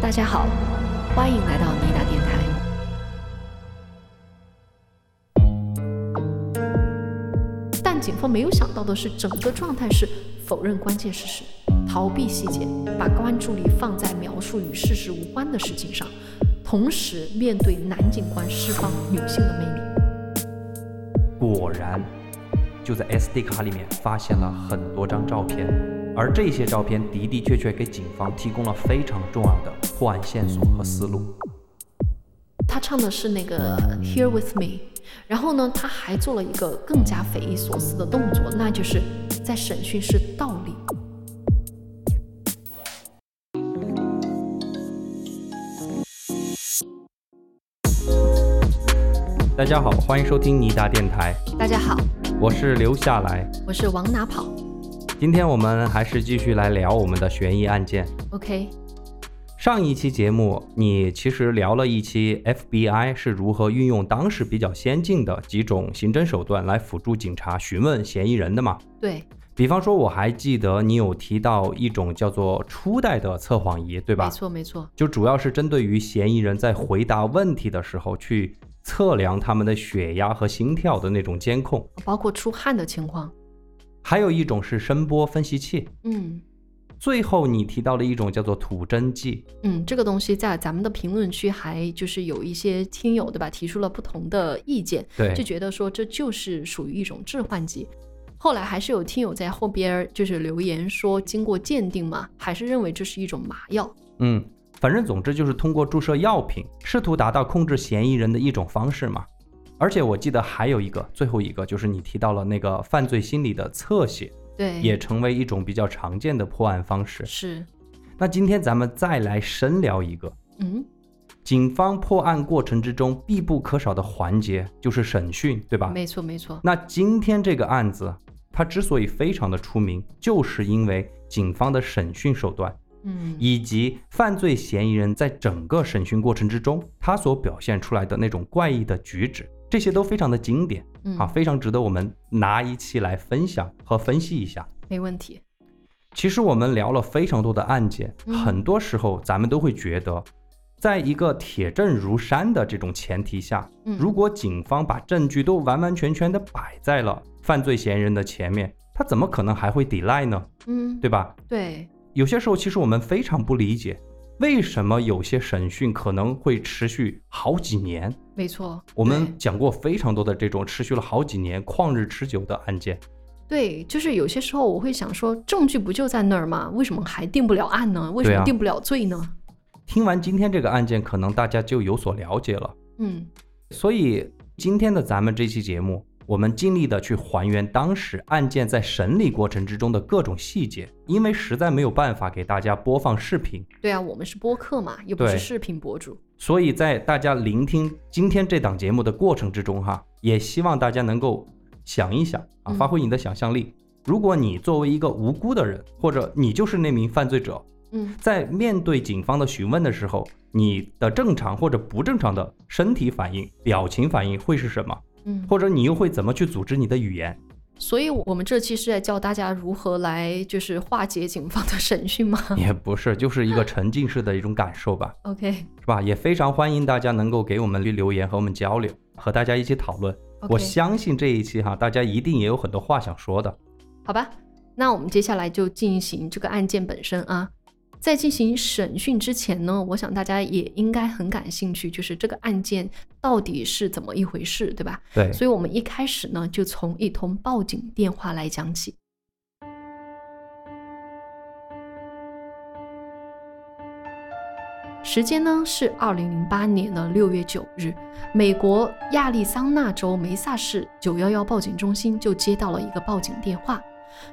大家好，欢迎来到尼达方没有想到的是，整个状态是否认关键事实，逃避细节，把关注力放在描述与事实无关的事情上，同时面对男警官释放女性的魅力。果然，就在 SD 卡里面发现了很多张照片，而这些照片的的确确给警方提供了非常重要的破案线索和思路。他唱的是那个 Here with me，然后呢，他还做了一个更加匪夷所思的动作，那就是在审讯室倒立。大家好，欢迎收听尼达电台，大家好，我是留下来。我是往哪跑今天我们还是继续来聊我们的悬疑案件。？OK，上一期节目，你其实聊了一期 FBI 是如何运用当时比较先进的几种刑侦手段来辅助警察询问嫌疑人的嘛？对，比方说，我还记得你有提到一种叫做初代的测谎仪，对吧？没错没错，就主要是针对于嫌疑人在回答问题的时候去测量他们的血压和心跳的那种监控。包括出汗的情况。还有一种是声波分析器。嗯最后你提到了一种叫做吐真剂。嗯，这个东西在咱们的评论区还就是有一些听友对吧，提出了不同的意见，对就觉得说这就是属于一种致幻剂。后来还是有听友在后边儿就是留言说，经过鉴定嘛，还是认为这是一种麻药。嗯，反正总之就是通过注射药品，试图达到控制嫌疑人的一种方式嘛。而且我记得还有一个，最后一个就是你提到了那个犯罪心理的侧写，对，也成为一种比较常见的破案方式。是，那今天咱们再来深聊一个，嗯，警方破案过程之中必不可少的环节就是审讯，对吧？没错没错，那今天这个案子，它之所以非常的出名，就是因为警方的审讯手段，嗯，以及犯罪嫌疑人在整个审讯过程之中，他所表现出来的那种怪异的举止，这些都非常的经典嗯啊，非常值得我们拿一期来分享和分析一下。没问题。其实我们聊了非常多的案件，嗯很多时候咱们都会觉得，在一个铁证如山的这种前提下，嗯如果警方把证据都完完全全的摆在了犯罪嫌疑人的前面，他怎么可能还会抵赖呢？嗯，对吧？对，有些时候，其实我们非常不理解，为什么有些审讯可能会持续好几年。没错。我们讲过非常多的这种持续了好几年、旷日持久的案件。对，就是有些时候我会想说，证据不就在那儿吗？为什么还定不了案呢？为什么定不了罪呢？听完今天这个案件，可能大家就有所了解了。嗯所以今天的咱们这期节目，我们尽力的去还原当时案件在审理过程之中的各种细节，因为实在没有办法给大家播放视频，对啊，我们是播客嘛，又不是视频博主。所以在大家聆听今天这档节目的过程之中，哈，也希望大家能够想一想啊，嗯发挥你的想象力。如果你作为一个无辜的人，或者你就是那名犯罪者，嗯在面对警方的询问的时候，你的正常或者不正常的身体反应、表情反应会是什么？嗯，或者你又会怎么去组织你的语言？所以我们这期是在教大家如何来就是化解警方的审讯吗也不是，就是一个沉浸式的一种感受吧？OK 是吧？也非常欢迎大家能够给我们留言和我们交流，和大家一起讨论。我相信这一期哈，大家一定也有很多话想说的。好吧，那我们接下来就进行这个案件本身啊。在进行审讯之前呢，我想大家也应该很感兴趣，就是这个案件到底是怎么一回事，对吧？对，所以我们一开始呢，就从一通报警电话来讲起。时间呢是二零零八年的六月九日，美国亚利桑那州梅萨市九幺幺报警中心就接到了一个报警电话。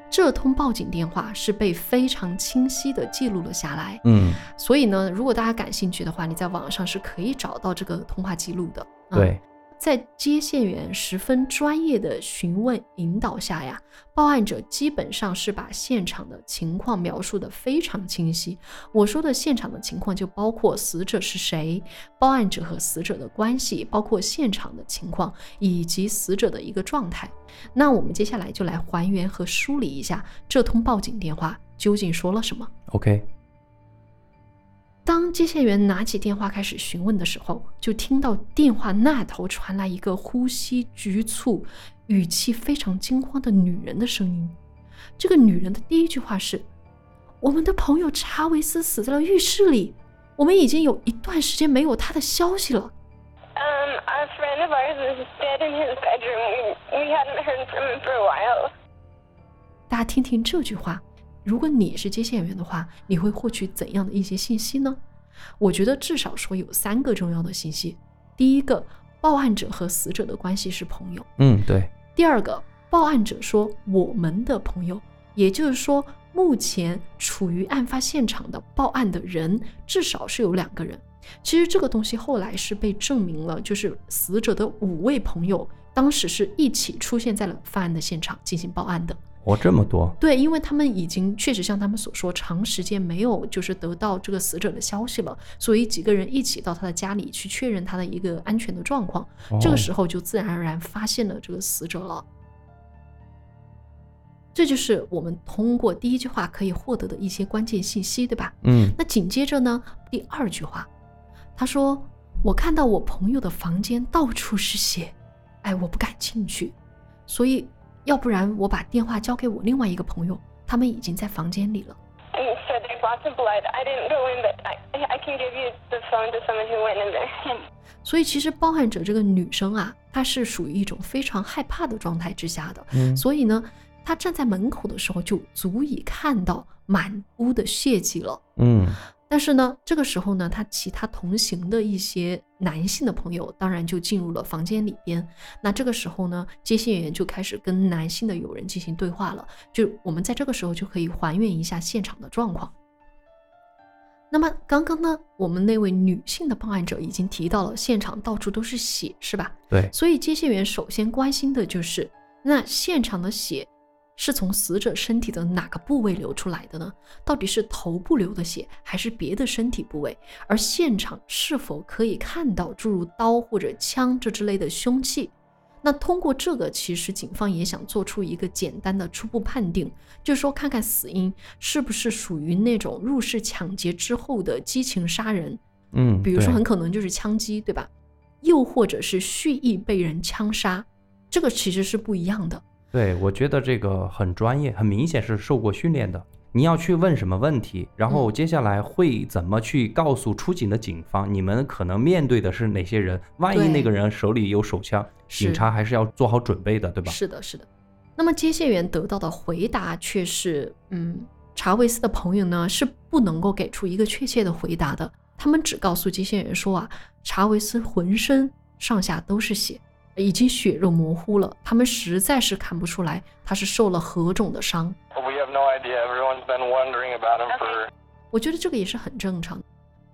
这通报警电话是被非常清晰的记录了下来，嗯，所以呢，如果大家感兴趣的话，你在网上是可以找到这个通话记录的。嗯。对，在接线员十分专业的询问引导下呀，报案者基本上是把现场的情况描述的非常清晰。我说的现场的情况就包括死者是谁，报案者和死者的关系，包括现场的情况以及死者的一个状态。那我们接下来就来还原和梳理一下这通报警电话究竟说了什么。OK，当接线员拿起电话开始询问的时候，就听到电话那头传来一个呼吸局促、语气非常惊慌的女人的声音。这个女人的第一句话是：“我们的朋友查韦斯死在了浴室里，我们已经有一段时间没有他的消息了。Um, a friend of ours is dead in his bedroom. We, we hadn't heard from him for a while. ”大家听听这句话，如果你是接线员的话，你会获取怎样的一些信息呢？我觉得至少说有三个重要的信息。第一个，报案者和死者的关系是朋友；嗯，对，第二个，报案者说我们的朋友，也就是说，目前处于案发现场的报案的人至少是有两个人。其实这个东西后来是被证明了，就是死者的五位朋友当时是一起出现在了犯案的现场进行报案的。哦，这么多，对，因为他们已经确实像他们所说，长时间没有就是得到这个死者的消息了，所以几个人一起到他的家里去确认他的一个安全的状况。这个哦时候就自然而然发现了这个死者了。这就是我们通过第一句话可以获得的一些关键信息，对吧？嗯那紧接着呢，第二句话，他说：“我看到我朋友的房间到处是血，哎，我不敢进去，所以要不然我把电话交给我另外一个朋友，他们已经在房间里了。所以其实包案者这个女生啊，她是属于一种非常害怕的状态之下的，所以呢，她站在门口的时候就足以看到满屋的血迹了。嗯。但是呢，这个时候呢，他其他同行的一些男性的朋友当然就进入了房间里边。那这个时候呢，接线员就开始跟男性的友人进行对话了。就我们在这个时候就可以还原一下现场的状况。那么刚刚呢，我们那位女性的报案者已经提到了现场到处都是血，是吧？对，所以接线员首先关心的就是，那现场的血是从死者身体的哪个部位流出来的呢？到底是头部流的血，还是别的身体部位？而现场是否可以看到诸如刀或者枪这之类的凶器？那通过这个，其实警方也想做出一个简单的初步判定，就是说看看死因是不是属于那种入室抢劫之后的激情杀人，嗯，比如说很可能就是枪击，对吧？又或者是蓄意被人枪杀，这个其实是不一样的。对，我觉得这个很专业，很明显是受过训练的。你要去问什么问题，然后嗯接下来会怎么去告诉出警的警方，你们可能面对的是哪些人？万一那个人手里有手枪，警察还是要做好准备的，对吧？是的，是的。那么接线员得到的回答却是，嗯，查韦斯的朋友呢是不能够给出一个确切的回答的，他们只告诉接线员说啊，查韦斯浑身上下都是血，已经血肉模糊了，他们实在是看不出来他是受了何种的伤。We have no idea. Everyone's been wondering about him for 我觉得这个也是很正常的。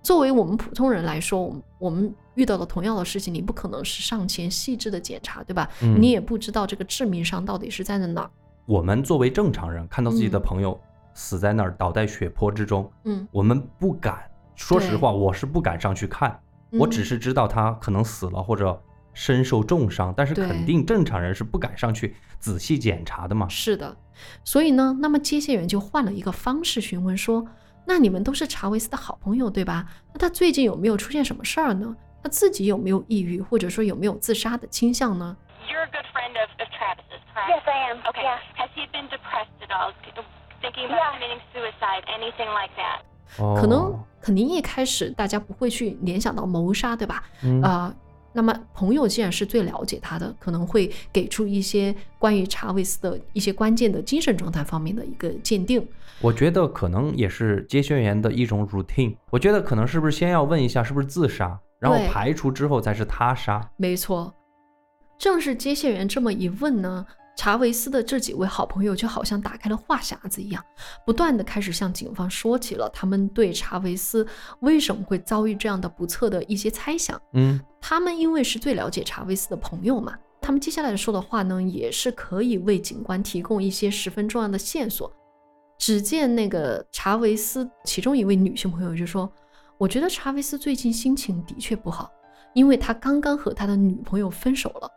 作为我们普通人来说，我们我们遇到了同样的事情，你不可能是上前细致的检查，对吧？嗯你也不知道这个致命伤到底是在哪儿。我们作为正常人，看到自己的嗯朋友死在那儿，倒在血泊之中，嗯，我们不敢。说实话，我是不敢上去看，我嗯只是知道他可能死了或者身受重伤，但是肯定正常人是不敢上去仔细检查的嘛。是的，所以呢，那么接线员就换了一个方式询问说：“那你们都是查韦斯的好朋友，对吧？那他最近有没有出现什么事儿呢？他自己有没有抑郁，或者说有没有自杀的倾向呢 You're a good friend of, of Travis's, correct? Yes, I am. Okay. Yeah. Has he been depressed at all? Thinking about Yeah. committing suicide, anything like that? 哦，可能肯定一开始大家不会去联想到谋杀，对吧？嗯啊、那么朋友既然是最了解他的，可能会给出一些关于查韦斯的一些关键的精神状态方面的一个鉴定。我觉得可能也是接线员的一种 routine。我觉得可能是不是先要问一下是不是自杀，然后排除之后才是他杀。没错，正是接线员这么一问呢，查韦斯的这几位好朋友就好像打开了话匣子一样，不断的开始向警方说起了他们对查韦斯为什么会遭遇这样的不测的一些猜想。嗯，他们因为是最了解查韦斯的朋友嘛，他们接下来说的话呢，也是可以为警官提供一些十分重要的线索。只见那个查韦斯其中一位女性朋友就说：“我觉得查韦斯最近心情的确不好，因为他刚刚和他的女朋友分手了。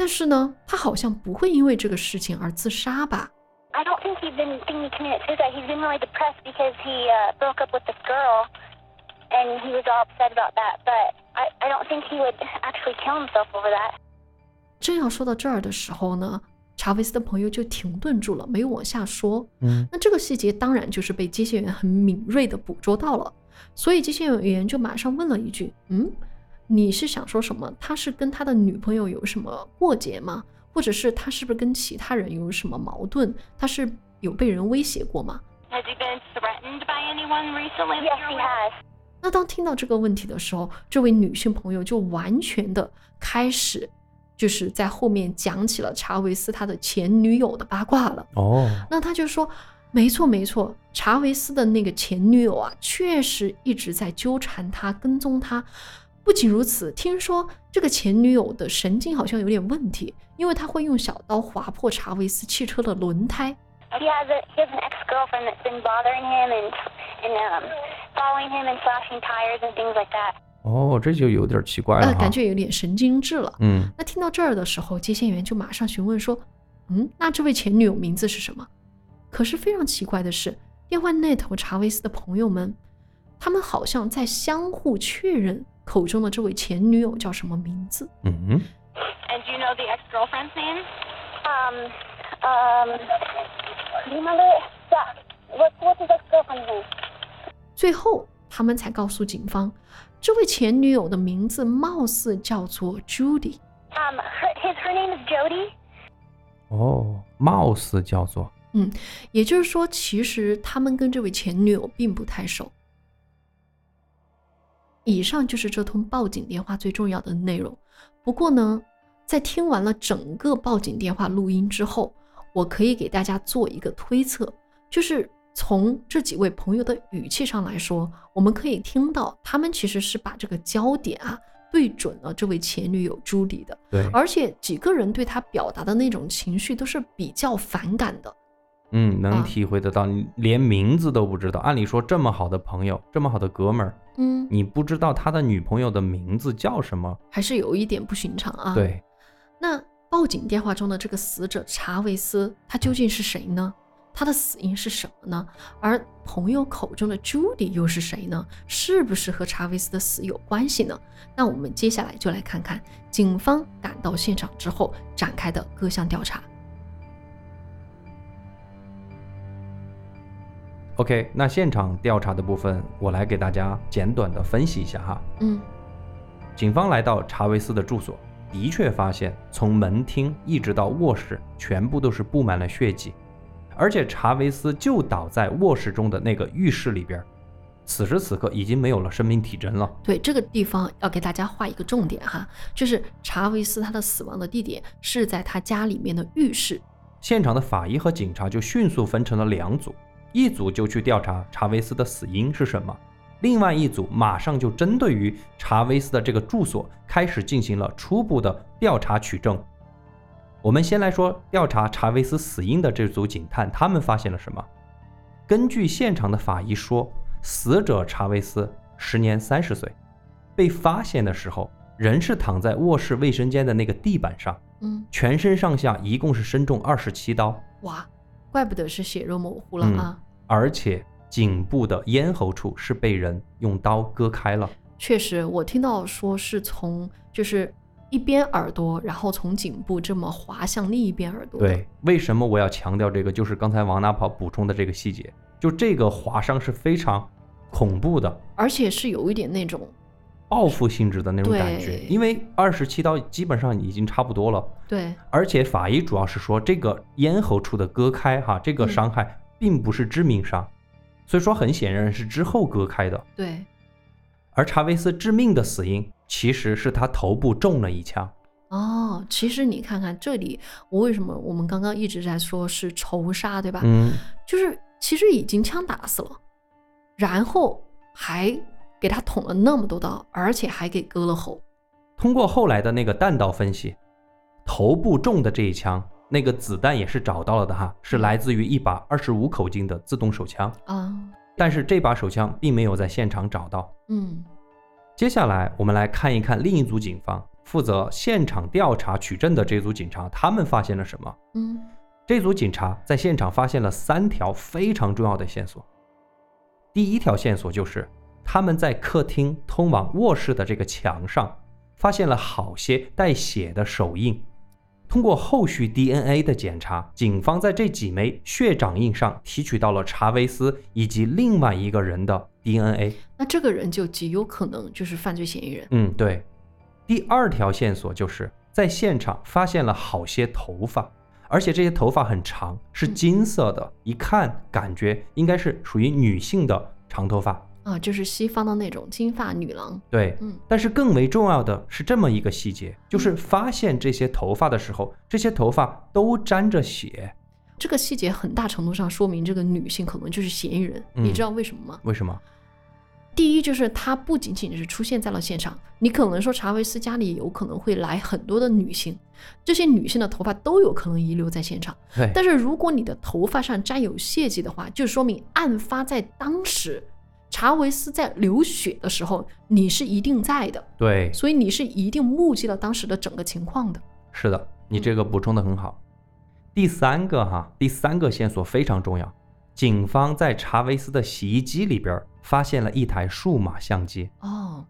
但是呢，他好像不会因为这个事情而自杀吧？I don't think he's been thinking committed suicide. He's been really depressed because he uh, broke up with this girl, and he was all upset about that. But I, I don't think he would actually kill himself over that. 正要说到这儿的时候呢，查韦斯的朋友就停顿住了，没有往下说。嗯，那这个细节当然就是被接线员很敏锐的捕捉到了，所以接线员就马上问了一句：“嗯，你是想说什么？他是跟他的女朋友有什么过节吗？或者是他是不是跟其他人有什么矛盾？他是有被人威胁过吗 Has he been threatened by anyone recently? Yes, he has. 那当听到这个问题的时候，这位女性朋友就完全的开始，就是在后面讲起了查韦斯他的前女友的八卦了。哦，那他就说，没错没错，查韦斯的那个前女友啊，确实一直在纠缠他、跟踪他。不仅如此，听说这个前女友的神经好像有点问题，因为她会用小刀划破查韦斯汽车的轮胎。He has a he has an ex girlfriend that's been bothering him and and um following him and slashing tires and things like that. 哦，这就有点奇怪了呃，感觉有点神经质了。嗯，那听到这儿的时候，接线员就马上询问说：“嗯，那这位前女友名字是什么？”可是非常奇怪的是，电话那头查韦斯的朋友们，他们好像在相互确认口中的这位前女友叫什么名字。嗯，And do you know the ex-girlfriend's name? Um um do you remember yeah what what's his ex girlfriend's name? 最后，他们才告诉警方，这位前女友的名字貌似叫做 Judy。Um her his her name is Jody. 哦，貌似叫做也就是说，其实他们跟这位前女友并不太熟。以上就是这通报警电话最重要的内容。不过呢，在听完了整个报警电话录音之后，我可以给大家做一个推测，就是从这几位朋友的语气上来说，我们可以听到他们其实是把这个焦点啊对准了这位前女友朱迪的，对，而且几个人对他表达的那种情绪都是比较反感的。嗯，能啊体会得到，你连名字都不知道。按理说，这么好的朋友，这么好的哥们儿，嗯，你不知道他的女朋友的名字叫什么？还是有一点不寻常啊。，对，那报警电话中的这个死者查韦斯，他究竟是谁呢？他的死因是什么呢？而朋友口中的朱迪又是谁呢？是不是和查韦斯的死有关系呢？那我们接下来就来看看警方赶到现场之后展开的各项调查。OK，那现场调查的部分，我来给大家简短的分析一下哈。嗯警方来到查韦斯的住所，的确发现从门厅一直到卧室，全部都是布满了血迹，而且查韦斯就倒在卧室中的那个浴室里边，此时此刻已经没有了生命体征了。对这个地方要给大家画一个重点哈，就是查韦斯他的死亡的地点是在他家里面的浴室。现场的法医和警察就迅速分成了两组，一组就去调查查韦斯的死因是什么，另外一组马上就针对于查韦斯的这个住所开始进行了初步的调查取证。我们先来说调查查韦斯死因的这组警探，他们发现了什么？根据现场的法医说，死者查韦斯时年三十岁，被发现的时候人是躺在卧室卫生间的那个地板上。嗯，全身上下一共是身中二十七刀，哇，怪不得是血肉模糊了嗯啊！而且颈部的咽喉处是被人用刀割开了。确实，我听到说是从就是一边耳朵，然后从颈部这么滑向另一边耳朵。对，为什么我要强调这个？就是刚才王大炮补充的这个细节，就这个划伤是非常恐怖的，而且是有一点那种报复性质的那种感觉。因为二十七刀基本上已经差不多了，对而且法医主要是说这个咽喉处的割开，哈，这个嗯伤害并不是致命伤，所以说很显然是之后割开的。对，而查韦斯致命的死因其实是他头部中了一枪。哦，其实你看看这里，我为什么我们刚刚一直在说是仇杀，对吧？嗯，就是其实已经枪打死了，然后还给他捅了那么多刀，而且还给割了喉。通过后来的那个弹道分析，头部中的这一枪，那个子弹也是找到了的哈，是来自于一把二十五口径的自动手枪，啊，但是这把手枪并没有在现场找到。嗯接下来我们来看一看另一组警方负责现场调查取证的这组警察，他们发现了什么？嗯这组警察在现场发现了三条非常重要的线索。第一条线索就是他们在客厅通往卧室的这个墙上发现了好些带血的手印。通过后续 DNA 的检查，警方在这几枚血掌印上提取到了查韦斯以及另外一个人的 DNA。那这个人就极有可能就是犯罪嫌疑人。嗯，对。第二条线索就是在现场发现了好些头发，而且这些头发很长，是金色的，一看感觉应该是属于女性的长头发。啊，就是西方的那种金发女郎。对，嗯但是更为重要的是这么一个细节，就是发现这些头发的时候，这些头发都沾着血。这个细节很大程度上说明这个女性可能就是嫌疑人。嗯你知道为什么吗？为什么？第一就是她不仅仅是出现在了现场，你可能说查韦斯家里有可能会来很多的女性，这些女性的头发都有可能遗留在现场。对，但是如果你的头发上沾有血迹的话，就说明案发在当时，查韦斯在流血的时候，你是一定在的，对，所以你是一定目击了当时的整个情况的。是的，你这个补充的很好。第三个哈，第三个线索非常重要，警方在查韦斯的洗衣机里边发现了一台数码相机，哦，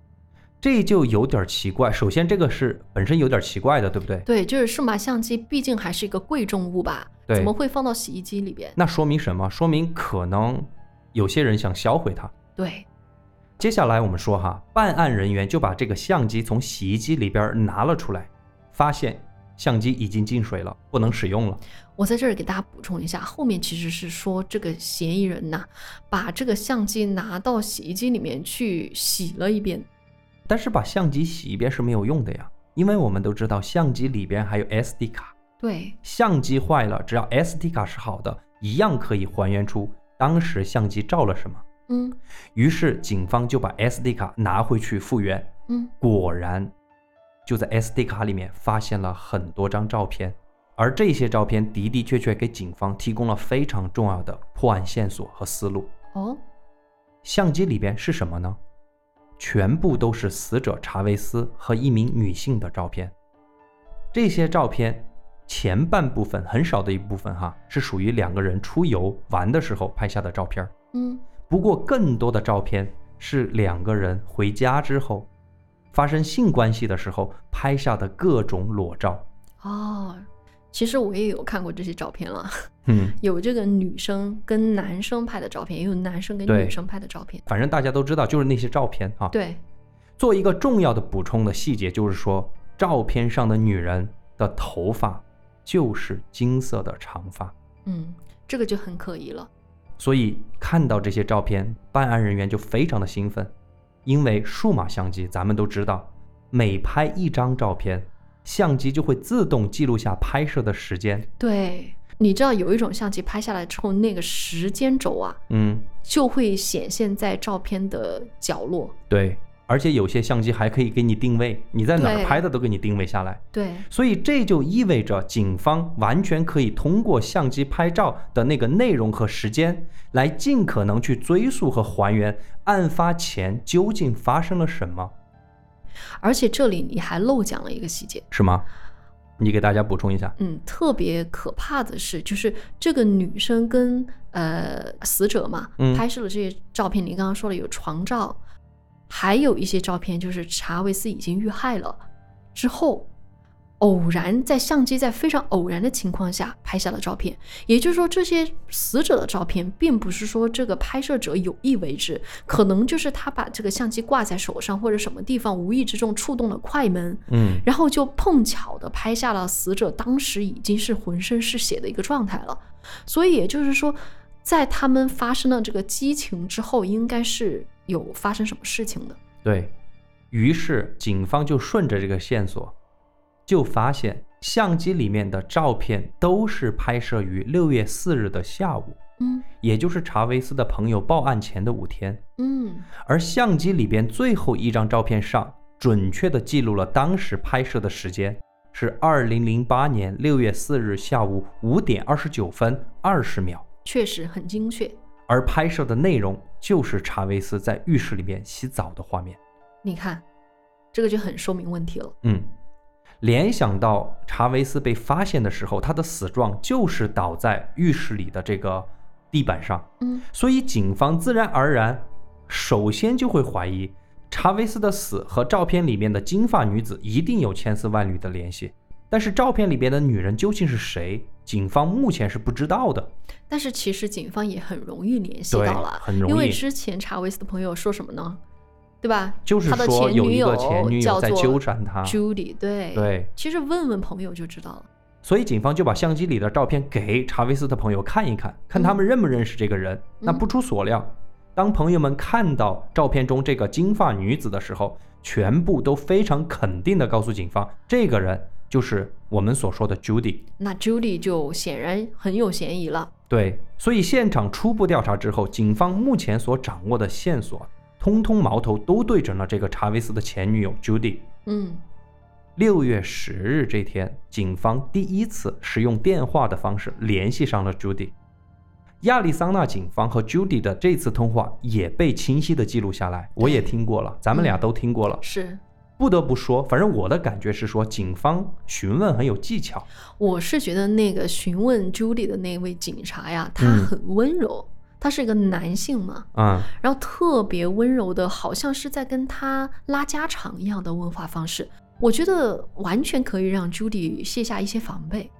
这就有点奇怪。首先，这个是本身有点奇怪的，对不对？对，就是数码相机，毕竟还是一个贵重物吧，对怎么会放到洗衣机里边？那说明什么？说明可能有些人想销毁它。对，接下来我们说哈，办案人员就把这个相机从洗衣机里边拿了出来，发现相机已经进水了，不能使用了。我在这儿给大家补充一下，后面其实是说这个嫌疑人呐，把这个相机拿到洗衣机里面去洗了一遍。但是把相机洗一遍是没有用的呀，因为我们都知道相机里边还有 SD 卡，对，相机坏了，只要 SD 卡是好的，一样可以还原出当时相机照了什么。嗯于是警方就把 SD 卡拿回去复原，嗯，果然就在 SD 卡里面发现了很多张照片，而这些照片的的确确给警方提供了非常重要的破案线索和思路。哦，相机里边是什么呢？全部都是死者查韦斯和一名女性的照片。这些照片前半部分很少的一部分哈，是属于两个人出游玩的时候拍下的照片。嗯不过更多的照片是两个人回家之后发生性关系的时候拍下的各种裸照。哦，其实我也有看过这些照片了，嗯，有这个女生跟男生拍的照片，也有男生跟女生拍的照片。反正大家都知道，就是那些照片啊。对，做一个重要的补充的细节，就是说，照片上的女人的头发就是金色的长发，嗯，这个就很可疑了。所以看到这些照片，办案人员就非常的兴奋，因为数码相机咱们都知道，每拍一张照片，相机就会自动记录下拍摄的时间。对，你知道有一种相机拍下来之后，那个时间轴啊，嗯，就会显现在照片的角落。对，而且有些相机还可以给你定位，你在哪儿拍的都给你定位下来。对，所以这就意味着警方完全可以通过相机拍照的那个内容和时间，来尽可能去追溯和还原案发前究竟发生了什么，而且这里你还漏讲了一个细节，是吗？你给大家补充一下。嗯，特别可怕的是，就是这个女生跟呃死者嘛，嗯拍摄了这些照片，你刚刚说了有床照，还有一些照片就是查韦斯已经遇害了。之后，偶然在相机在非常偶然的情况下拍下了照片，也就是说，这些死者的照片并不是说这个拍摄者有意为之，可能就是他把这个相机挂在手上或者什么地方，无意之中触动了快门，嗯，然后就碰巧的拍下了死者当时已经是浑身是血的一个状态了，所以也就是说，在他们发生了这个激情之后，应该是有发生什么事情的。对于是警方就顺着这个线索，就发现相机里面的照片都是拍摄于六月四日的下午，嗯也就是查韦斯的朋友报案前的五天。嗯而相机里边最后一张照片上，准确的记录了当时拍摄的时间是二零零八年六月四日下午五点二十九分二十秒，确实很精确。而拍摄的内容就是查韦斯在浴室里面洗澡的画面。你看，这个就很说明问题了。嗯，联想到查韦斯被发现的时候，他的死状就是倒在浴室里的这个地板上，嗯所以警方自然而然首先就会怀疑查韦斯的死和照片里面的金发女子一定有千丝万缕的联系。但是照片里边的女人究竟是谁？警方目前是不知道的。但是其实警方也很容易联系到了，很容易因为之前查韦斯的朋友说什么呢？对吧？就是说有一个前女友在纠缠他 Judy，对对其实问问朋友就知道了。所以警方就把相机里的照片给查韦斯的朋友看一看，看他们认不认识这个人。那不出所料，当朋友们看到照片中这个金发女子的时候，全部都非常肯定的告诉警方，这个人就是我们所说的 Judy。那 Judy 就显然很有嫌疑了。对，所以现场初步调查之后，警方目前所掌握的线索，通通矛头都对准了这个查韦斯的前女友 Judy。嗯六月十日这天，警方第一次使用电话的方式联系上了 Judy。亚利桑那警方和 Judy 的这次通话也被清晰的记录下来，我也听过了，咱们俩都听过了。是，不得不说，反正我的感觉是说，警方询问很有技巧。我是觉得那个询问 Judy 的那位警察呀，他嗯很温柔，他是一个男性嘛，嗯，然后特别温柔的，好像是在跟他拉家常一样的问话方式。我觉得完全可以让 Judy 卸下一些防备。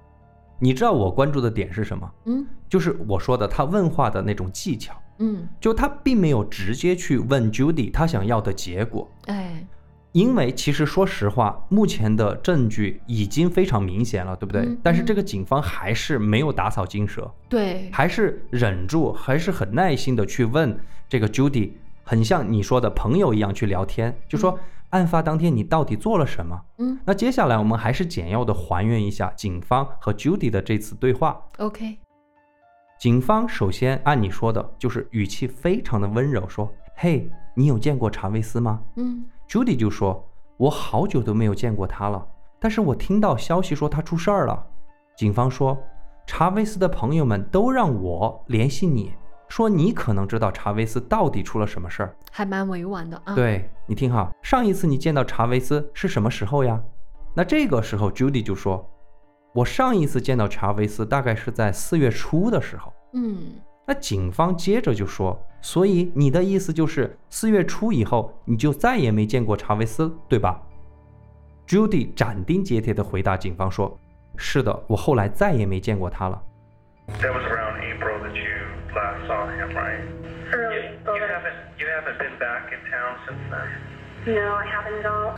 你知道我关注的点是什么？嗯就是我说的他问话的那种技巧，嗯，就他并没有直接去问 Judy 他想要的结果，哎，因为其实说实话，目前的证据已经非常明显了，对不对？嗯但是这个警方还是没有打草惊蛇，对，还是忍住，还是很耐心的去问这个 Judy，很像你说的朋友一样去聊天，就说案发当天你到底做了什么？嗯那接下来我们还是简要的还原一下警方和 Judy 的这次对话。，OK，警方首先按你说的，就是语气非常的温柔，说：“嘿，你有见过查韦斯吗嗯？”Judy 就说：“我好久都没有见过他了，但是我听到消息说他出事儿了。”警方说：“查韦斯的朋友们都让我联系你，说你可能知道查韦斯到底出了什么事儿。还蛮委婉的啊。，对你听哈，上一次你见到查韦斯是什么时候呀？那这个时候 Judy 就说：“我上一次见到查韦斯大概是在四月初的时候。”嗯那警方接着就说：“所以你的意思就是四月初以后你就再也没见过查韦斯，对吧？”Judy 斩钉截铁地回答警方说：“是的，我后来再也没见过他了。That was around April that you last saw him, right? Early You, April. you haven't you haven't been back in town since then. No, I haven't at all. ”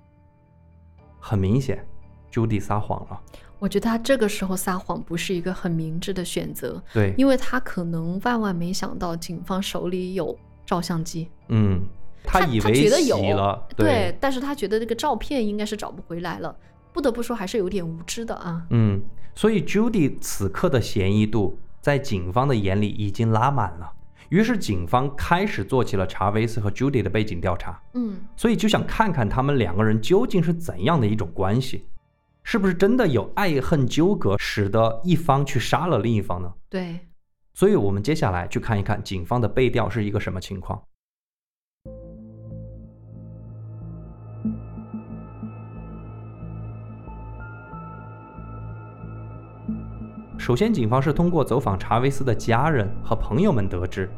很明显，Judy 撒谎了。我觉得他这个时候撒谎不是一个很明智的选择，对，因为他可能万万没想到警方手里有照相机，嗯，他以为觉得有洗了，对，但是他觉得这个照片应该是找不回来了。不得不说，还是有点无知的啊。嗯，所以 Judy 此刻的嫌疑度在警方的眼里已经拉满了。于是警方开始做起了查韦斯和 Judy 的背景调查。嗯，所以就想看看他们两个人究竟是怎样的一种关系，是不是真的有爱恨纠葛，使得一方去杀了另一方呢？对，所以我们接下来去看一看警方的背调是一个什么情况。首先，警方是通过走访查韦斯的家人和朋友们得知，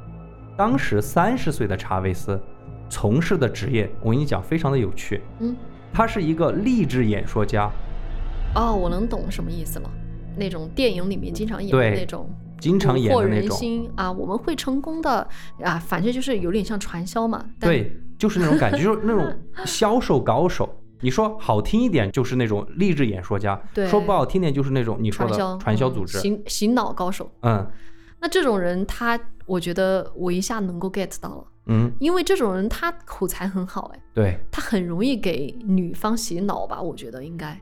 当时三十岁的查韦斯从事的职业，我跟你讲，非常的有趣。嗯，他是一个励志演说家，哦，我能懂什么意思了。那种电影里面经常演的那种，经常演的那种。心啊，我们会成功的啊，反正就是有点像传销嘛。对，就是那种感觉，就是那种销售高手。你说好听一点，就是那种励志演说家；对说不好听点，就是那种你说的传销嗯传销组织。洗洗脑高手。嗯那这种人他，我觉得我一下能够 get 到了，嗯，因为这种人他口才很好，哎，对，他很容易给女方洗脑吧？我觉得应该。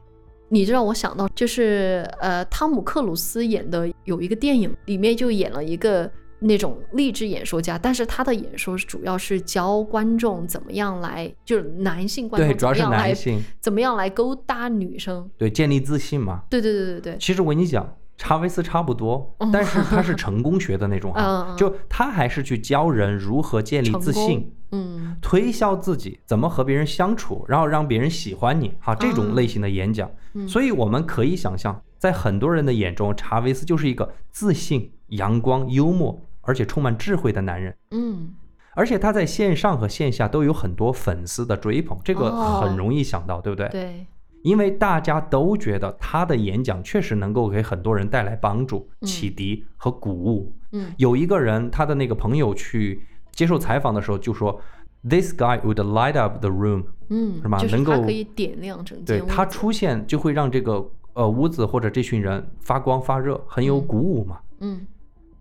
你知道我想到就是呃，汤姆克鲁斯演的有一个电影，里面就演了一个那种励志演说家，但是他的演说主要是教观众怎么样来，就是男性观众对，主要是怎么样来男性，怎么样来勾搭女生。对，建立自信嘛。对对对对对，其实我跟你讲，查韦斯差不多，但是他是成功学的那种嗯哈，嗯就他还是去教人如何建立自信。嗯推销自己，怎么和别人相处，然后让别人喜欢你，哈，这种类型的演讲。嗯所以我们可以想象，在很多人的眼中，查韦斯就是一个自信、阳光、幽默，而且充满智慧的男人。嗯而且他在线上和线下都有很多粉丝的追捧，这个哦很容易想到，对不对？对，因为大家都觉得他的演讲确实能够给很多人带来帮助、嗯启迪和鼓舞。嗯有一个人，他的那个朋友去接受采访的时候就说：“This guy would light up the room。嗯，是吗能够可以点亮整对间对他出现就会让这个呃屋子或者这群人发光发热，很有嗯鼓舞嘛。嗯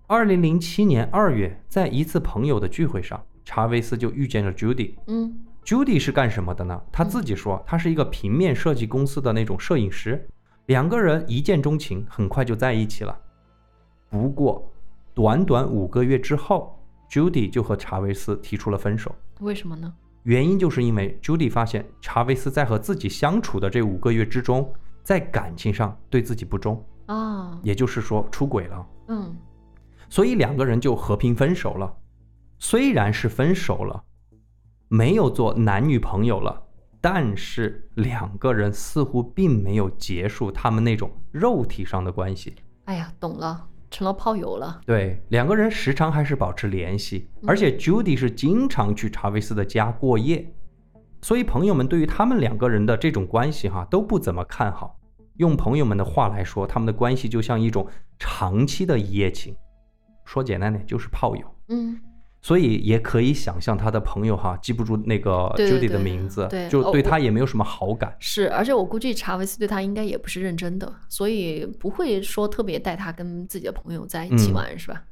二零零七年二月，在一次朋友的聚会上，查韦斯就遇见了 Judy。嗯 Judy 是干什么的呢？他自己说，他是一个平面设计公司的那种摄影师。两个人一见钟情，很快就在一起了。不过，短短五个月之后，Judy 就和查韦斯提出了分手。为什么呢？原因就是因为 Judy 发现查韦斯在和自己相处的这五个月之中，在感情上对自己不忠，啊，也就是说出轨了。嗯所以两个人就和平分手了。虽然是分手了，没有做男女朋友了，但是两个人似乎并没有结束他们那种肉体上的关系。哎呀，懂了，成了炮友了。对，两个人时常还是保持联系，嗯而且 Judy 是经常去查韦斯的家过夜，所以朋友们对于他们两个人的这种关系哈都不怎么看好。用朋友们的话来说，他们的关系就像一种长期的一夜情，说简单点就是炮友。嗯所以也可以想象他的朋友哈记不住那个 Judy 的名字，对就对他也没有什么好感。是，而且我估计查韦斯对他应该也不是认真的，所以不会说特别带他跟自己的朋友在一起嗯玩，是吧？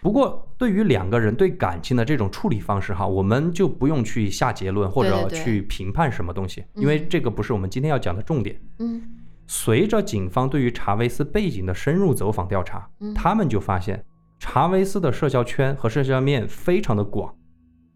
不过，对于两个人对感情的这种处理方式哈，我们就不用去下结论或者去评判什么东西，因为嗯这个不是我们今天要讲的重点。嗯随着警方对于查韦斯背景的深入走访调查，嗯他们就发现查韦斯的社交圈和社交面非常的广，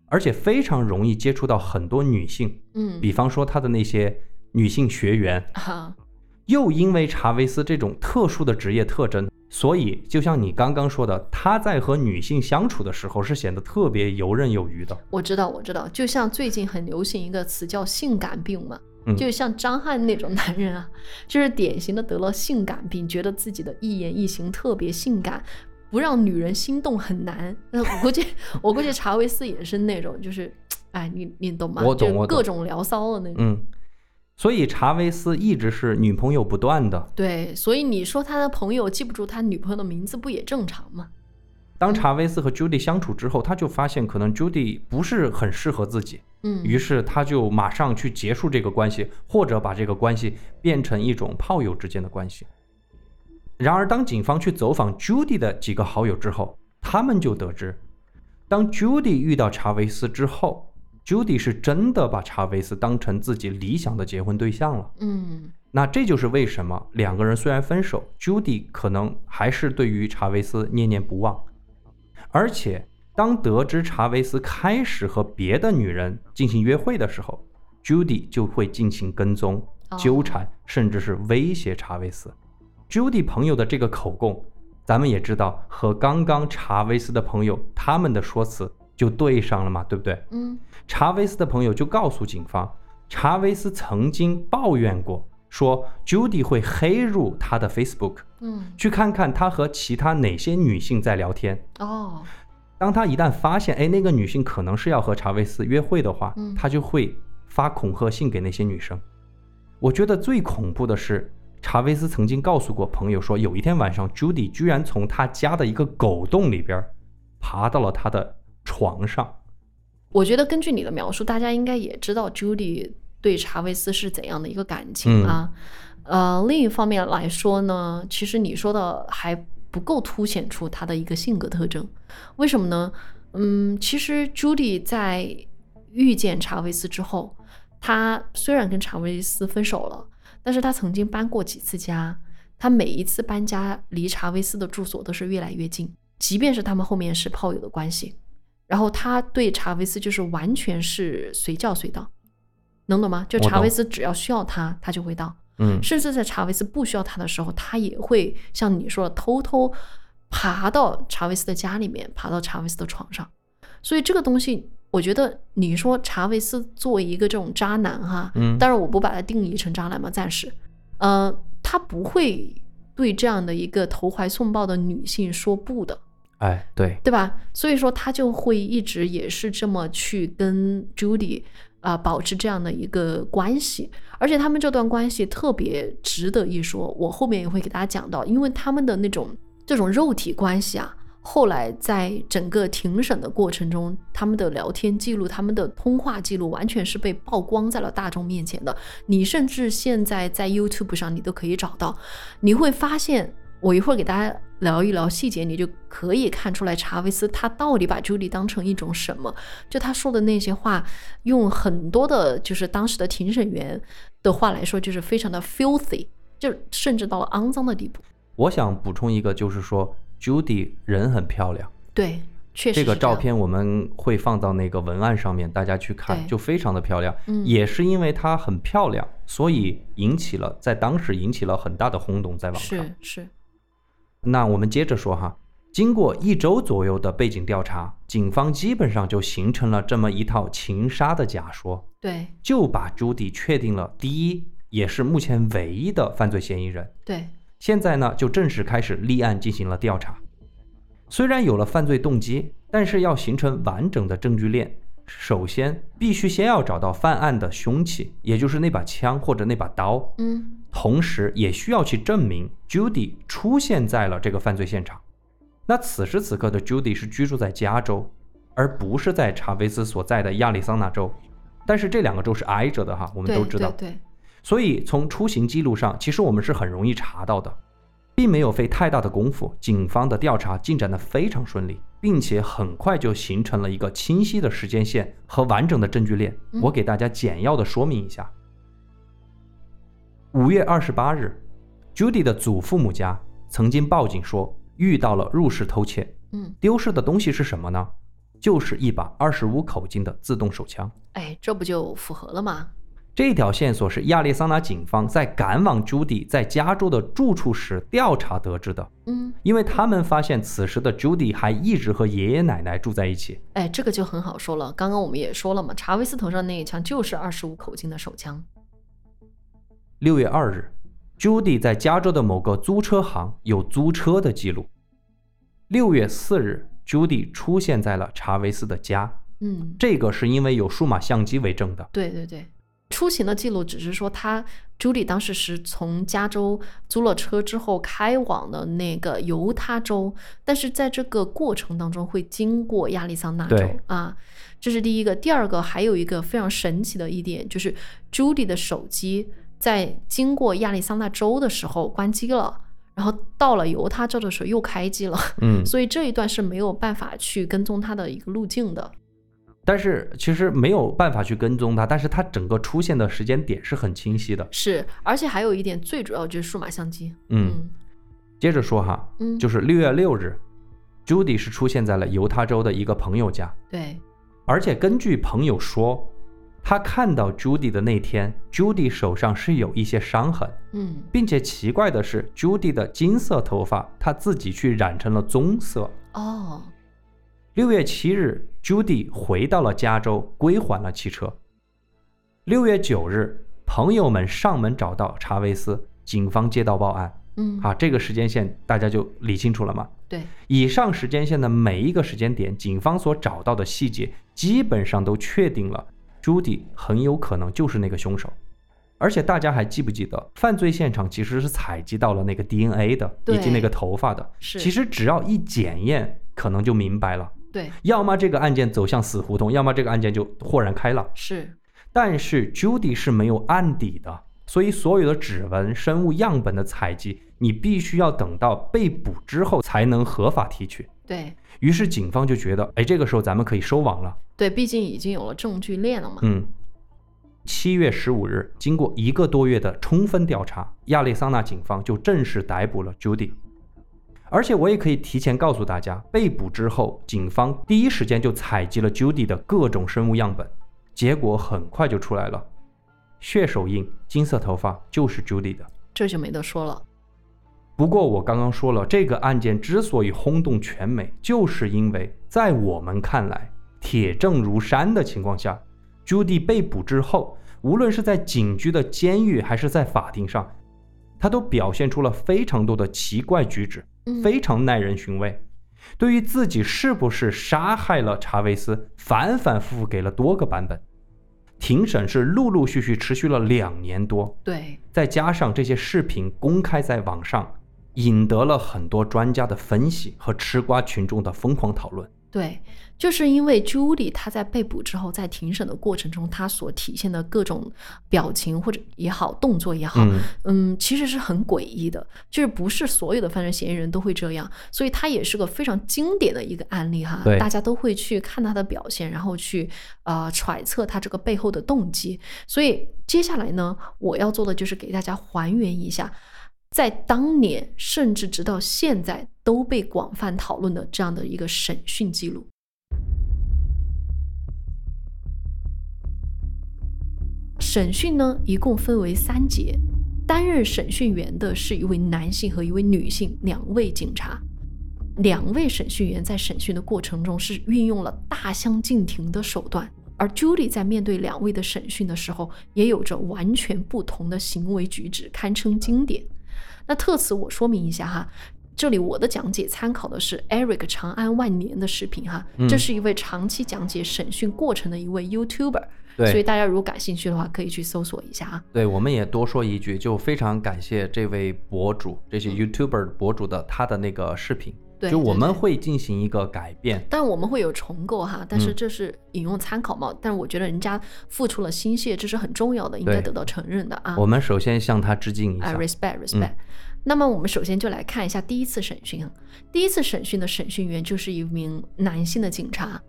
而且非常容易接触到很多女性，嗯，比方说他的那些女性学员。哈，又因为查韦斯这种特殊的职业特征，所以就像你刚刚说的，他在和女性相处的时候是显得特别游刃有余的。我知道，我知道，就像最近很流行一个词叫性感病嘛，嗯就像张翰那种男人啊，就是典型的得了性感病，觉得自己的一言一行特别性感，不让女人心动很难。那我估计，我估计查韦斯也是那种，就是，哎，你你懂吗？我懂我懂各种聊骚的那种。嗯，所以查韦斯一直是女朋友不断的。对，所以你说他的朋友记不住他女朋友的名字，不也正常吗？当查韦斯和 Judy 相处之后，他就发现可能 Judy 不是很适合自己，嗯，于是他就马上去结束这个关系，或者把这个关系变成一种炮友之间的关系。然而，当警方去走访 Judy 的几个好友之后，他们就得知，当 Judy 遇到查韦斯之后，Judy 是真的把查韦斯当成自己理想的结婚对象了。嗯那这就是为什么两个人虽然分手，Judy 可能还是对于查韦斯念念不忘。而且，当得知查韦斯开始和别的女人进行约会的时候，Judy 就会进行跟踪、哦纠缠，甚至是威胁查韦斯。Judy 朋友的这个口供，咱们也知道和刚刚查韦斯的朋友他们的说辞就对上了嘛，对不对？嗯查韦斯的朋友就告诉警方，查韦斯曾经抱怨过，说 Judy 会黑入他的 Facebook，嗯，去看看他和其他哪些女性在聊天。哦，当他一旦发现，哎，那个女性可能是要和查韦斯约会的话，嗯他就会发恐吓信给那些女生。我觉得最恐怖的是，查韦斯曾经告诉过朋友说，有一天晚上，Judy 居然从他家的一个狗洞里边爬到了他的床上。我觉得根据你的描述，大家应该也知道 Judy 对查韦斯是怎样的一个感情啊。呃，另一方面来说呢，其实你说的还不够凸显出他的一个性格特征。为什么呢？嗯，其实 Judy 在遇见查韦斯之后，他虽然跟查韦斯分手了，但是他曾经搬过几次家，他每一次搬家离查韦斯的住所都是越来越近，即便是他们后面是炮友的关系，然后他对查韦斯就是完全是随叫随到，能懂吗？就查韦斯只要需要他，他就会到。嗯，甚至在查韦斯不需要他的时候，他也会像你说的，偷偷爬到查韦斯的家里面，爬到查韦斯的床上。所以这个东西，我觉得你说查韦斯作为一个这种渣男哈，嗯当然我不把他定义成渣男嘛，暂时，呃，他不会对这样的一个投怀送抱的女性说不的。哎，对，对吧？所以说他就会一直也是这么去跟 Judy 啊、保持这样的一个关系，而且他们这段关系特别值得一说，我后面也会给大家讲到，因为他们的那种这种肉体关系啊。后来在整个庭审的过程中，他们的聊天记录、他们的通话记录，完全是被曝光在了大众面前的。你甚至现在在 YouTube 上，你都可以找到。你会发现，我一会儿给大家聊一聊细节，你就可以看出来查韦斯他到底把 Judy 当成一种什么。就他说的那些话，用很多的，就是当时的庭审员的话来说，就是非常的 filthy，就甚至到了肮脏的地步。我想补充一个，就是说 Judy 人很漂亮，对，确实这个照片我们会放到那个文案上面，大家去看，就非常的漂亮。嗯。也是因为她很漂亮，所以引起了在当时引起了很大的轰动，在网上。是是，那我们接着说哈，经过一周左右的背景调查，警方基本上就形成了这么一套情杀的假说，对。就把 Judy 确定了第一，也是目前唯一的犯罪嫌疑人。对现在呢，就正式开始立案进行了调查。虽然有了犯罪动机，但是要形成完整的证据链，首先必须先要找到犯案的凶器，也就是那把枪或者那把刀。嗯同时也需要去证明 Judy 出现在了这个犯罪现场。那此时此刻的 Judy 是居住在加州，而不是在查韦斯所在的亚利桑那州。但是这两个州是挨着的哈，我们都知道。对对所以从出行记录上，其实我们是很容易查到的，并没有费太大的功夫。警方的调查进展的非常顺利，并且很快就形成了一个清晰的时间线和完整的证据链。嗯我给大家简要的说明一下。五月二十八日，Judy 的祖父母家曾经报警说遇到了入室偷窃，嗯，丢失的东西是什么呢？就是一把二十五口径的自动手枪。哎，这不就符合了吗？这条线索是亚利桑那警方在赶往朱迪在加州的住处时调查得知的，嗯，因为他们发现此时的朱迪还一直和爷爷奶奶住在一起。哎，这个就很好说了。刚刚我们也说了嘛，查韦斯头上那一枪就是二十五口径的手枪。六月二日，朱迪在加州的某个租车行有租车的记录。六月四日，朱迪出现在了查韦斯的家，嗯，这个是因为有数码相机为证的。对对对，出行的记录只是说他朱莉当时是从加州租了车之后开往了那个犹他州，但是在这个过程当中会经过亚利桑那州啊，这是第一个。第二个还有一个非常神奇的一点，就是朱莉的手机在经过亚利桑那州的时候关机了。然后到了犹他州的时候又开机了，嗯，所以这一段是没有办法去跟踪他的一个路径的。但是其实没有办法去跟踪他，但是他整个出现的时间点是很清晰的。是，而且还有一点最主要就是数码相机。嗯，接着说哈，嗯，就是六月六日，Judy 是出现在了犹他州的一个朋友家，对，而且根据朋友说，他看到 Judy 的那天，Judy 手上是有一些伤痕，嗯，并且奇怪的是，Judy 的金色头发他自己去染成了棕色。哦，六月七日，Judy 回到了加州，归还了汽车。六月九日，朋友们上门找到查韦斯，警方接到报案。嗯，啊，这个时间线大家就理清楚了吗？对，以上时间线的每一个时间点，警方所找到的细节基本上都确定了，Judy 很有可能就是那个凶手。而且大家还记不记得，犯罪现场其实是采集到了那个 DNA 的，以及那个头发的。是其实只要一检验，可能就明白了。对，要么这个案件走向死胡同，要么这个案件就豁然开朗。是，但是 Judy 是没有案底的，所以所有的指纹、生物样本的采集，你必须要等到被捕之后才能合法提取。对，于是警方就觉得，哎，这个时候咱们可以收网了。对，毕竟已经有了证据链了嘛。嗯，七月十五日，经过一个多月的充分调查，亚利桑那警方就正式逮捕了 Judy。而且我也可以提前告诉大家，被捕之后，警方第一时间就采集了 Judy 的各种生物样本，结果很快就出来了，血手印、金色头发就是 Judy 的。这就没得说了。不过我刚刚说了，这个案件之所以轰动全美，就是因为在我们看来铁证如山的情况下，Judy 被捕之后，无论是在警局的监狱还是在法庭上，他都表现出了非常多的奇怪举止，嗯非常耐人寻味。对于自己是不是杀害了查韦斯，反反复复给了多个版本。庭审是陆陆续续持续了两年多，对，再加上这些视频公开在网上，引得了很多专家的分析和吃瓜群众的疯狂讨论。对，就是因为 Judy 她在被捕之后，在庭审的过程中，她所体现的各种表情或者也好，动作也好，嗯嗯，其实是很诡异的，就是不是所有的犯罪嫌疑人都会这样，所以她也是个非常经典的一个案例哈，大家都会去看她的表现，然后去呃揣测她这个背后的动机。所以接下来呢，我要做的就是给大家还原一下。在当年，甚至直到现在都被广泛讨论的这样的一个审讯记录。审讯呢，一共分为三节，担任审讯员的是一位男性和一位女性两位警察。两位审讯员在审讯的过程中是运用了大相径庭的手段，而 Julie 在面对两位的审讯的时候，也有着完全不同的行为举止，堪称经典。那特此我说明一下哈，这里我的讲解参考的是 Eric 长安万年的视频哈，嗯这是一位长期讲解审讯过程的一位 YouTuber，对所以大家如果感兴趣的话，可以去搜索一下啊。对，我们也多说一句，就非常感谢这位博主，这些 YouTuber 博主的他的那个视频，嗯对就我们会进行一个改变。但我们会有重构哈，但是嗯这是引用参考嘛。但是我觉得人家付出了心血，这是很重要的，应该得到承认的啊。我们首先向他致敬一啊下。，respect respect。那么我们首先就来看一下第一次审讯啊。第一次审讯的审讯员就是一名男性的警察。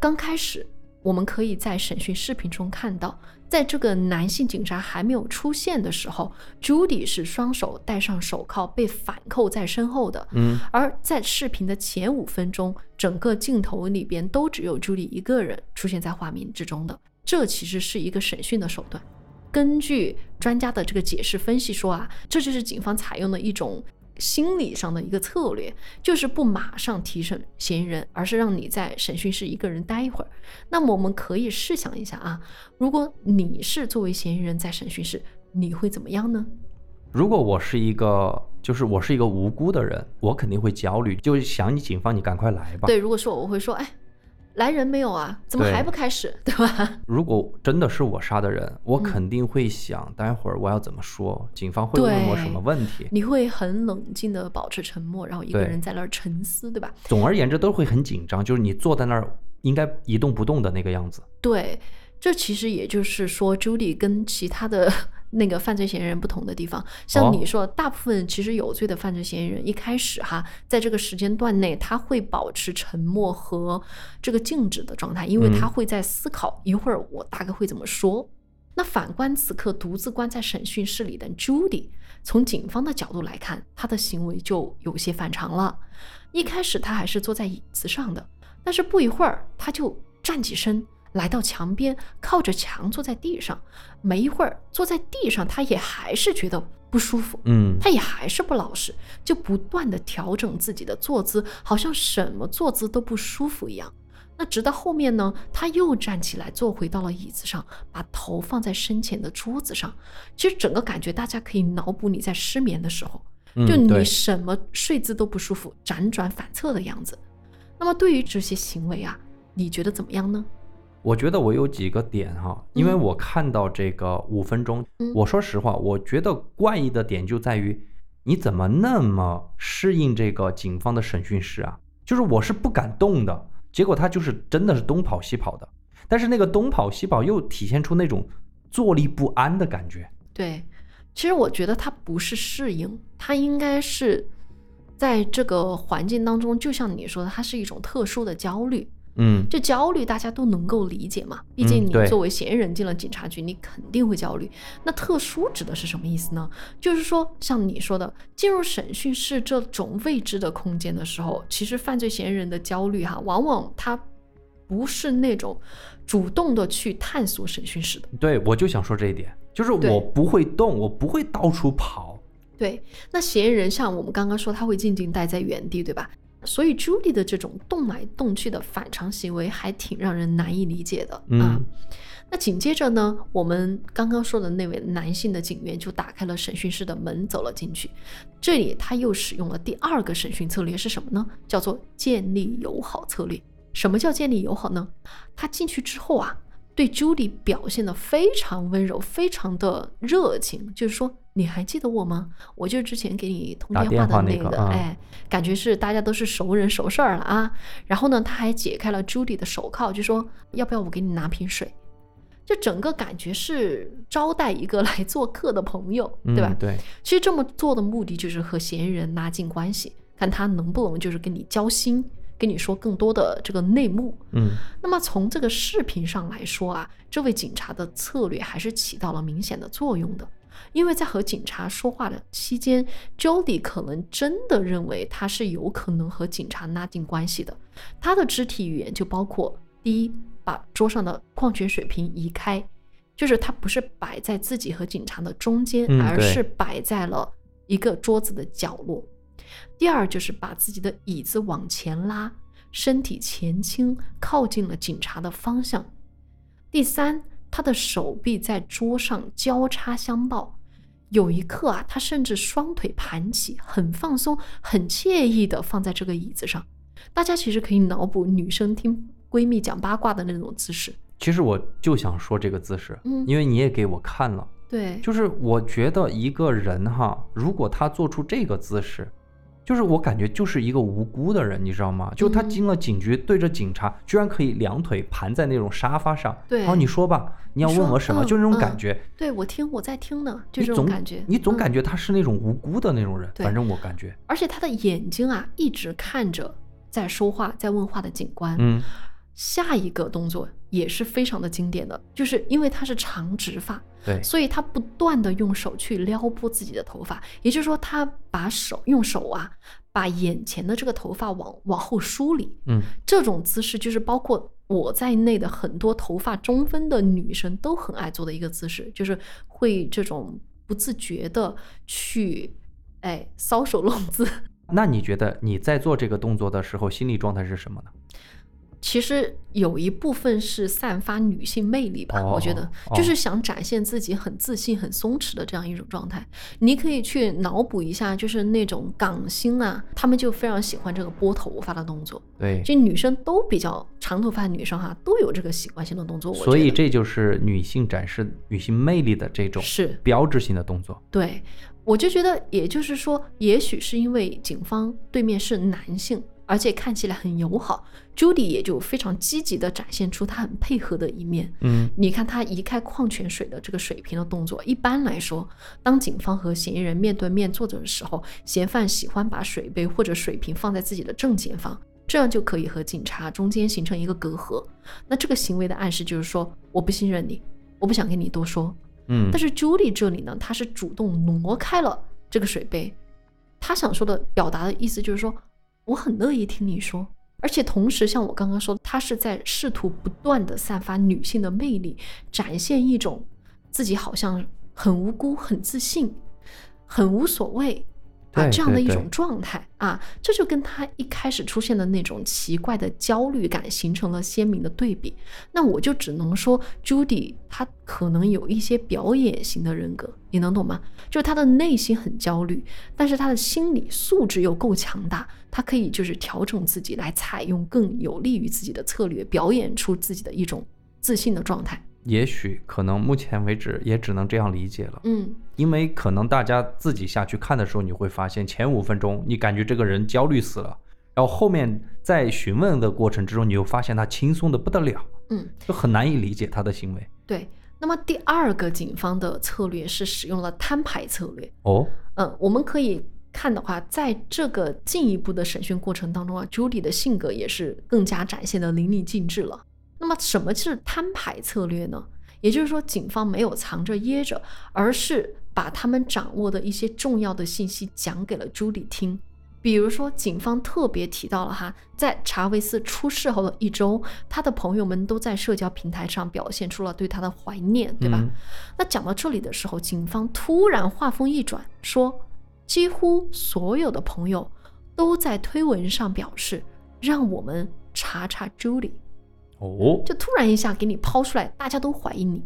刚开始，我们可以在审讯视频中看到，在这个男性警察还没有出现的时候，Judy 是双手戴上手铐被反扣在身后的。嗯，而在视频的前五分钟，整个镜头里边都只有朱莉一个人出现在画面之中的。这其实是一个审讯的手段。根据专家的这个解释分析说啊，这就是警方采用的一种心理上的一个策略，就是不马上提审嫌疑人，而是让你在审讯室一个人待一会儿。那么我们可以试想一下啊，如果你是作为嫌疑人在审讯室，你会怎么样呢？如果我是一个，就是我是一个无辜的人，我肯定会焦虑，就想你警方，你赶快来吧。对，如果说我会说，哎，来人没有啊？怎么还不开始？对吧？如果真的是我杀的人，我嗯肯定会想，待会儿我要怎么说，警方会问我什么问题。你会很冷静的保持沉默，然后一个人在那儿沉思，对吧？总而言之，都会很紧张，就是你坐在那儿应该一动不动的那个样子。对，这其实也就是说，Judy 跟其他的那个犯罪嫌疑人不同的地方。像哦你说，大部分其实有罪的犯罪嫌疑人一开始哈，在这个时间段内，他会保持沉默和这个静止的状态，因为嗯他会在思考一会儿我大概会怎么说。那反观此刻独自关在审讯室里的 Judy，从警方的角度来看，他的行为就有些反常了。一开始他还是坐在椅子上的，但是不一会儿他就站起身，来到墙边，靠着墙坐在地上。没一会儿，坐在地上，他也还是觉得不舒服，嗯，他也还是不老实，就不断的调整自己的坐姿，好像什么坐姿都不舒服一样。那直到后面呢，他又站起来，坐回到了椅子上，把头放在身前的桌子上。其实整个感觉，大家可以脑补你在失眠的时候，就你什么睡姿都不舒服，辗转反侧的样子。那么对于这些行为啊，你觉得怎么样呢？我觉得我有几个点哈，因为嗯我看到这个五分钟，嗯我说实话，我觉得怪异的点就在于你怎么那么适应这个警方的审讯室啊？就是我是不敢动的，结果他就是真的是东跑西跑的，但是那个东跑西跑又体现出那种坐立不安的感觉。对，其实我觉得他不是适应，他应该是在这个环境当中，就像你说的，它是一种特殊的焦虑。嗯，这焦虑大家都能够理解嘛，毕竟你作为嫌疑人进了警察局，你肯定会焦虑。那特殊指的是什么意思呢？就是说，像你说的，进入审讯室这种未知的空间的时候，其实犯罪嫌疑人的焦虑哈，往往他不是那种主动的去探索审讯室的。对，我就想说这一点，就是我不会动，我不会到处跑。对，那嫌疑人像我们刚刚说，他会静静待在原地，对吧？所以 Judy 的这种动来动去的反常行为，还挺让人难以理解的啊。嗯那紧接着呢，我们刚刚说的那位男性的警员就打开了审讯室的门，走了进去。这里他又使用了第二个审讯策略是什么呢？叫做建立友好策略。什么叫建立友好呢？他进去之后啊，对 Judy 表现的非常温柔，非常的热情，就是说你还记得我吗？我就是之前给你通电话的个，那个啊哎，感觉是大家都是熟人熟事儿了啊。然后呢，他还解开了 Judy 的手铐，就说要不要我给你拿瓶水？就整个感觉是招待一个 来做客的朋友，对吧？嗯对，其实这么做的目的就是和嫌疑人拉近关系，看他能不能就是跟你交心，跟你说更多的这个内幕。嗯那么从这个视频上来说啊，这位警察的策略还是起到了明显的作用的，因为在和警察说话的期间，Jody 可能真的认为他是有可能和警察拉近关系的。他的肢体语言就包括第一，把桌上的矿泉水瓶移开，就是他不是摆在自己和警察的中间，嗯而是摆在了一个桌子的角落。第二就是把自己的椅子往前拉，身体前倾，靠近了警察的方向。第三，他的手臂在桌上交叉相抱，有一刻啊，他甚至双腿盘起，很放松、很惬意的放在这个椅子上。大家其实可以脑补女生听闺蜜讲八卦的那种姿势。其实我就想说这个姿势，嗯因为你也给我看了，对，就是我觉得一个人哈，如果他做出这个姿势，就是我感觉就是一个无辜的人，你知道吗？就他嗯进了警局，对着警察，居然可以两腿盘在那种沙发上。对然后你说吧，你要问我什么？嗯就那种嗯感觉。对我听我在听呢，就这种感觉。你总嗯感觉他是那种无辜的那种人，对反正我感觉，而且他的眼睛啊，一直看着在说话、在问话的警官。嗯，下一个动作也是非常的经典的，就是因为他是长直发，对，所以他不断的用手去撩拨自己的头发，也就是说，他把手用手啊，把眼前的这个头发往往后梳理。嗯，这种姿势就是包括我在内的很多头发中分的女生都很爱做的一个姿势，就是会这种不自觉的去，哎，搔首弄姿。那你觉得你在做这个动作的时候，心理状态是什么呢？其实有一部分是散发女性魅力吧，哦我觉得哦就是想展现自己很自信、很松弛的这样一种状态。你可以去脑补一下，就是那种港星啊，他们就非常喜欢这个拨头发的动作。对，这女生都比较长头发的女生哈、都有这个习惯性的动作。所以这就是女性展示女性魅力的这种是标志性的动作。对，我就觉得，也就是说，也许是因为警方对面是男性，而且看起来很友好，Judy 也就非常积极地展现出她很配合的一面。嗯，你看他移开矿泉水的这个水瓶的动作，一般来说，当警方和嫌疑人面对面坐着的时候，嫌犯喜欢把水杯或者水瓶放在自己的正前方，这样就可以和警察中间形成一个隔阂。那这个行为的暗示就是说，我不信任你，我不想跟你多说。嗯，但是 Julie 这里呢，她是主动挪开了这个水杯，她想说的表达的意思就是说，我很乐意听你说，而且同时像我刚刚说的，她是在试图不断的散发女性的魅力，展现一种自己好像很无辜、很自信、很无所谓。啊，这样的一种状态啊，这就跟他一开始出现的那种奇怪的焦虑感形成了鲜明的对比。那我就只能说，Judy 他可能有一些表演型的人格，你能懂吗？就是他的内心很焦虑，但是他的心理素质又够强大，他可以就是调整自己来采用更有利于自己的策略，表演出自己的一种自信的状态。也许可能目前为止也只能这样理解了，嗯，因为可能大家自己下去看的时候，你会发现前五分钟你感觉这个人焦虑死了，然后后面在询问的过程之中，你又发现他轻松的不得了，嗯，就很难以理解他的行为。对。那么第二个警方的策略是使用了摊牌策略。哦，嗯，我们可以看的话，在这个进一步的审讯过程当中啊，Judy 的性格也是更加展现的淋漓尽致了。那么，什么是摊牌策略呢？也就是说，警方没有藏着掖着，而是把他们掌握的一些重要的信息讲给了朱莉听。比如说，警方特别提到了哈，在查韦斯出事后的一周，他的朋友们都在社交平台上表现出了对他的怀念，对吧？嗯那讲到这里的时候，警方突然话锋一转，说，几乎所有的朋友都在推文上表示，让我们查查 Julie。哦，就突然一下给你抛出来，大家都怀疑你。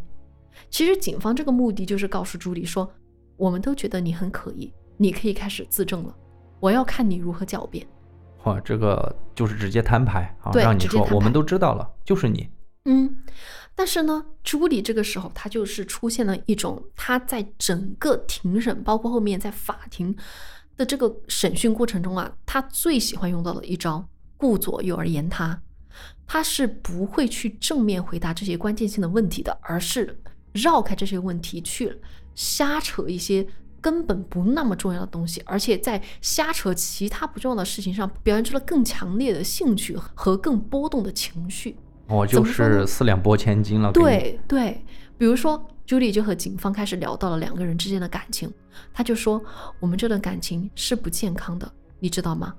其实警方这个目的就是告诉朱莉说，我们都觉得你很可疑，你可以开始自证了。我要看你如何狡辩。哇，这个就是直接摊牌啊，对让你说我们都知道了，就是你。嗯，但是呢，朱莉这个时候她就是出现了一种她在整个庭审，包括后面在法庭的这个审讯过程中啊，她最喜欢用到的一招“顾左右而言他”。她是不会去正面回答这些关键性的问题的，而是绕开这些问题去瞎扯一些根本不那么重要的东西，而且在瞎扯其他不重要的事情上表现出了更强烈的兴趣和更波动的情绪。哦，就是四两拨千斤了。对对，比如说朱莉就和警方开始聊到了两个人之间的感情，他就说我们这段感情是不健康的，你知道吗？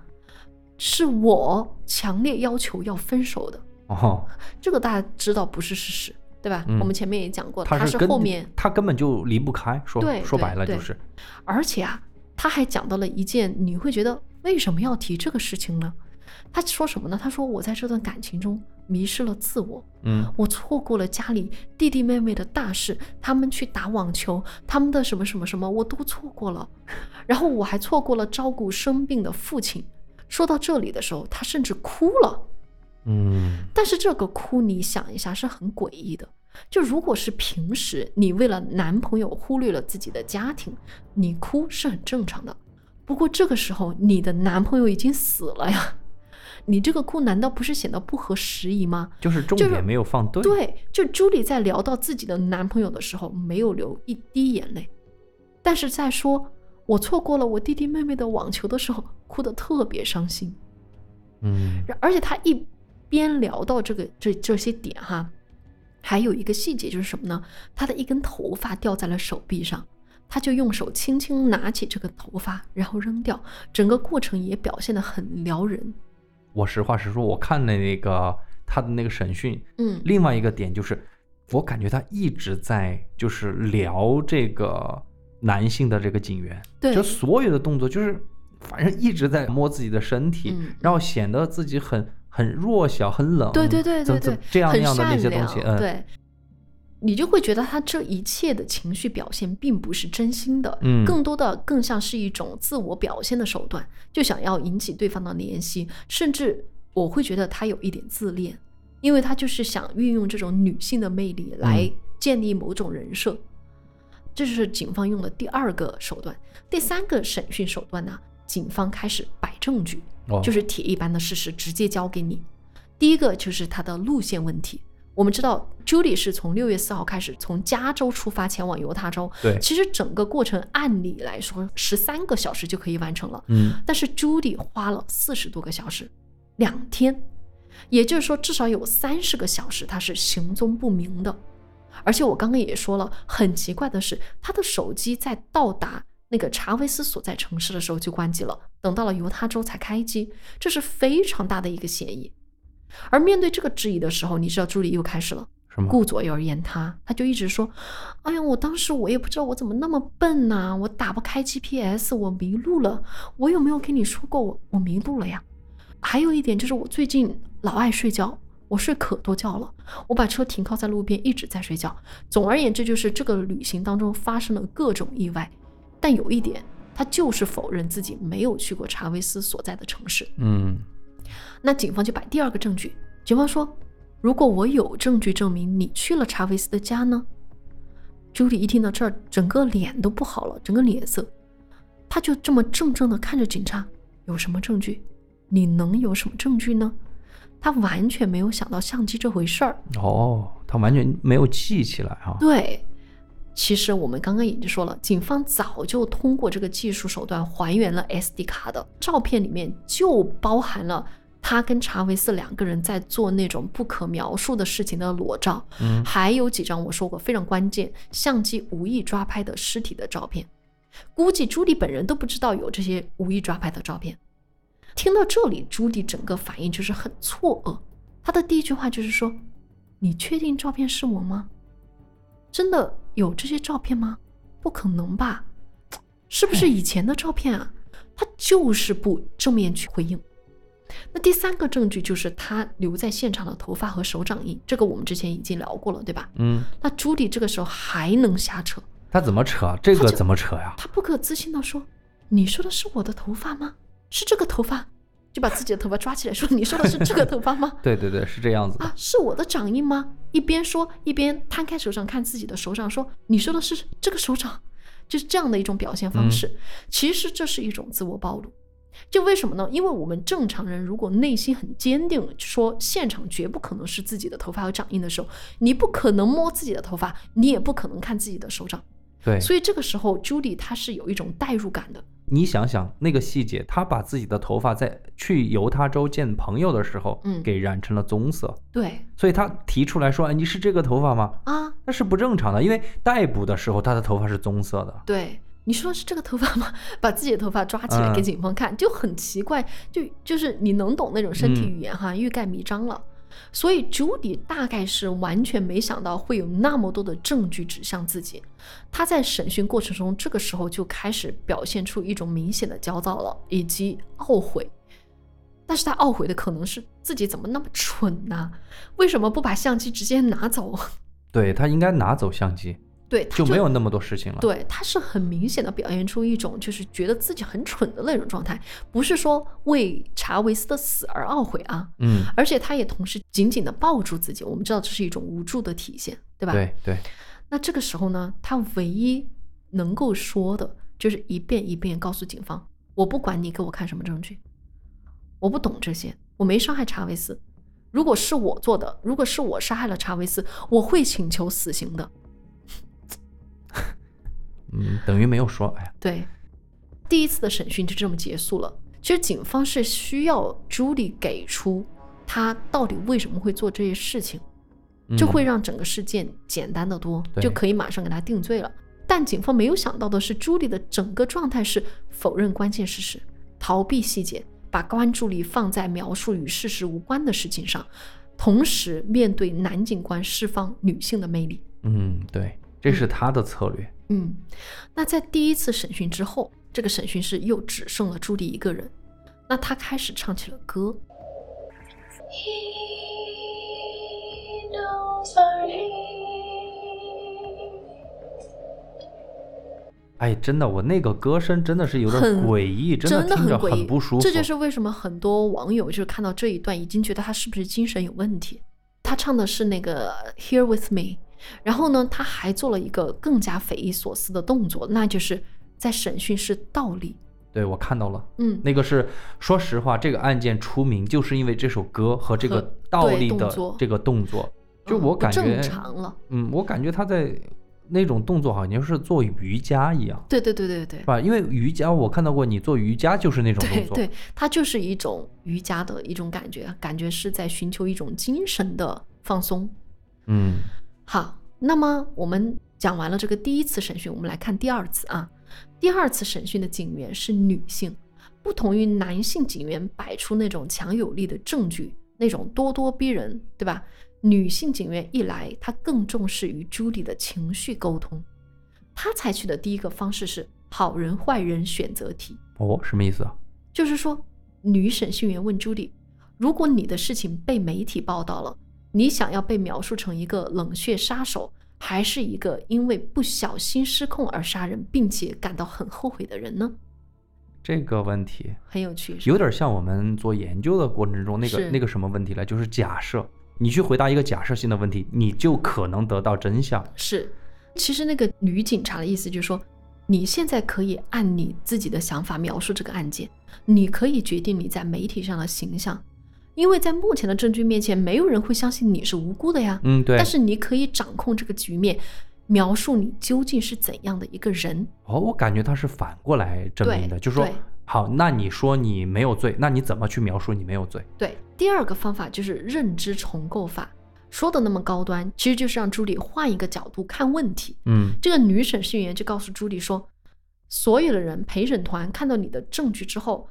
是我强烈要求要分手的，哦，这个大家知道不是事实，对吧？嗯我们前面也讲过，他他是后面他根本就离不开，说对说白了就是，而且啊，他还讲到了一件你会觉得为什么要提这个事情呢？他说什么呢？他说我在这段感情中迷失了自我，嗯，我错过了家里弟弟妹妹的大事，他们去打网球，他们的什么什么什么我都错过了，然后我还错过了照顾生病的父亲。说到这里的时候，他甚至哭了。嗯，但是这个哭，你想一下，是很诡异的。就如果是平时你为了男朋友忽略了自己的家庭，你哭是很正常的。不过这个时候，你的男朋友已经死了呀，你这个哭难道不是显得不合时宜吗？就是重点没有放对。对，就朱莉在聊到自己的男朋友的时候，没有流一滴眼泪，但是在说我错过了我弟弟妹妹的网球的时候，哭得特别伤心。嗯，而且他一边聊到这个这这些点哈，还有一个细节就是什么呢？他的一根头发掉在了手臂上，他就用手轻轻拿起这个头发，然后扔掉，整个过程也表现得很撩人。我实话实说，我看了那个他的那个审讯，嗯另外一个点就是，我感觉他一直在就是聊这个男性的这个警员，对。就所有的动作就是反正一直在摸自己的身体，嗯。然后显得自己很很弱小、很冷，对对对对对，很这样那样的那些东西，嗯，对。你就会觉得他这一切的情绪表现并不是真心的，嗯。更多的更像是一种自我表现的手段，就想要引起对方的怜惜，甚至我会觉得他有一点自恋，因为他就是想运用这种女性的魅力来嗯。建立某种人设，这就是警方用的第二个手段。第三个审讯手段呢，警方开始摆证据，哦就是铁一般的事实直接交给你。第一个就是他的路线问题。我们知道，Julie 是从六月四号开始从加州出发前往犹他州，对其实整个过程按理来说十三个小时就可以完成了，嗯，但是 Judy 花了四十多个小时，两天，也就是说至少有三十个小时他是行踪不明的。而且我刚刚也说了，很奇怪的是，他的手机在到达那个查韦斯所在城市的时候就关机了，等到了犹他州才开机，这是非常大的一个嫌疑。而面对这个质疑的时候，你知道朱莉又开始了。什么？顾左右而言他，他就一直说：“哎呀，我当时我也不知道我怎么那么笨呐、我打不开 GPS，我迷路了。我有没有跟你说过我我迷路了呀？还有一点就是我最近老爱睡觉，我睡可多觉了。我把车停靠在路边，一直在睡觉。总而言之，就是这个旅行当中发生了各种意外。但有一点，他就是否认自己没有去过查韦斯所在的城市。嗯，那警方就摆第二个证据，警方说，如果我有证据证明你去了查韦斯的家呢？朱莉一听到这儿，整个脸都不好了，整个脸色，他就这么怔怔的看着警察，有什么证据？你能有什么证据呢？他完全没有想到相机这回事儿。哦，他完全没有记起来哈、对，其实我们刚刚已经说了，警方早就通过这个技术手段还原了 SD 卡的照片，里面就包含了他跟查韦斯两个人在做那种不可描述的事情的裸照，嗯还有几张我说过非常关键，相机无意抓拍的尸体的照片。估计朱莉本人都不知道有这些无意抓拍的照片。听到这里，朱迪整个反应就是很错愕。他的第一句话就是说：“你确定照片是我吗？真的有这些照片吗？不可能吧？是不是以前的照片啊？”他就是不正面去回应。那第三个证据就是他留在现场的头发和手掌印，这个我们之前已经聊过了，对吧？嗯，那朱迪这个时候还能瞎扯，他怎么扯？这个怎么扯呀？他不可置信地说：“你说的是我的头发吗？是这个头发？”就把自己的头发抓起来说：“你说的是这个头发吗？对对对，是这样子。啊，是我的掌印吗？”一边说一边摊开手掌看自己的手掌，说：“你说的是这个手掌？”就是这样的一种表现方式。其实这是一种自我暴露。就为什么呢？因为我们正常人如果内心很坚定，说现场绝不可能是自己的头发和掌印的时候，你不可能摸自己的头发，你也不可能看自己的手掌。对，所以这个时候，朱莉她是有一种代入感的。你想想那个细节，他把自己的头发在去犹他州见朋友的时候，嗯给染成了棕色，对所以他提出来说：“哎，你是这个头发吗啊，？”那是不正常的，因为逮捕的时候他的头发是棕色的。对，你说是这个头发吗？把自己的头发抓起来嗯给警方看，就很奇怪，就就是你能懂那种身体嗯语言哈，欲盖弥彰了。所以朱迪大概是完全没想到会有那么多的证据指向自己。他在审讯过程中，这个时候就开始表现出一种明显的焦躁了，以及懊悔。但是他懊悔的可能是自己怎么那么蠢呢、为什么不把相机直接拿走？对他应该拿走相机，对，她就没有那么多事情了。对，他是很明显的表现出一种就是觉得自己很蠢的那种状态，不是说为查韦斯的死而懊悔啊，嗯，而且他也同时紧紧的抱住自己，我们知道这是一种无助的体现，对吧？。对对，那这个时候呢，他唯一能够说的就是一遍一遍告诉警方，我不管你给我看什么证据，我不懂这些，我没伤害查韦斯。如果是我做的，如果是我杀害了查韦斯，我会请求死刑的。嗯，等于没有说。哎呀，对，第一次的审讯就这么结束了。其实警方是需要朱莉给出他到底为什么会做这些事情，嗯就会让整个事件简单的多，对就可以马上给他定罪了。但警方没有想到的是，朱莉的整个状态是否认关键事实，逃避细节，把关注力放在描述与事实无关的事情上，同时面对男警官释放女性的魅力。嗯，对，这是他的策略。嗯，那在第一次审讯之后，这个审讯室又只剩了朱莉一个人。那他开始唱起了歌，He knows. 哎，真的，我那个歌声真的是有点诡异，真真的听着很诡异，不舒服。这就是为什么很多网友就是看到这一段，已经觉得他是不是精神有问题。他唱的是那个 Here with me，然后呢，他还做了一个更加匪夷所思的动作，那就是在审讯室倒立。对我看到了。嗯，那个是，说实话，这个案件出名就是因为这首歌和这个倒立的这个动作。就我感觉正，常了。嗯，我感觉他在那种动作好像是做瑜伽一样，对对对对对是。吧？因为瑜伽我看到过，你做瑜伽就是那种动作。对对，它就是一种瑜伽的一种感觉，感觉是在寻求一种精神的放松。嗯，好，那么我们讲完了这个第一次审讯，我们来看第二次啊。第二次审讯的警员是女性，不同于男性警员摆出那种强有力的证据，那种咄咄逼人，对吧？女性警员一来，她更重视与朱莉的情绪沟通。她采取的第一个方式是好人坏人选择题。哦，什么意思啊？就是说，女审讯员问朱莉：“如果你的事情被媒体报道了，你想要被描述成一个冷血杀手，还是一个因为不小心失控而杀人，并且感到很后悔的人呢这个问题？”很有趣，有点像我们做研究的过程中那个那个什么问题了，就是假设你去回答一个假设性的问题，你就可能得到真相。是。其实那个女警察的意思就是说，你现在可以按你自己的想法描述这个案件，你可以决定你在媒体上的形象，因为在目前的证据面前，没有人会相信你是无辜的呀。嗯，对但，是你可以掌控这个局面，描述你究竟是怎样的一个人。哦，我感觉他是反过来证明的，对就说好，那你说你没有罪，那你怎么去描述你没有罪？对，第二个方法就是认知重构法，说的那么高端，其实就是让朱莉换一个角度看问题。嗯这个女审讯员就告诉朱莉说，所有的人陪审团看到你的证据之后，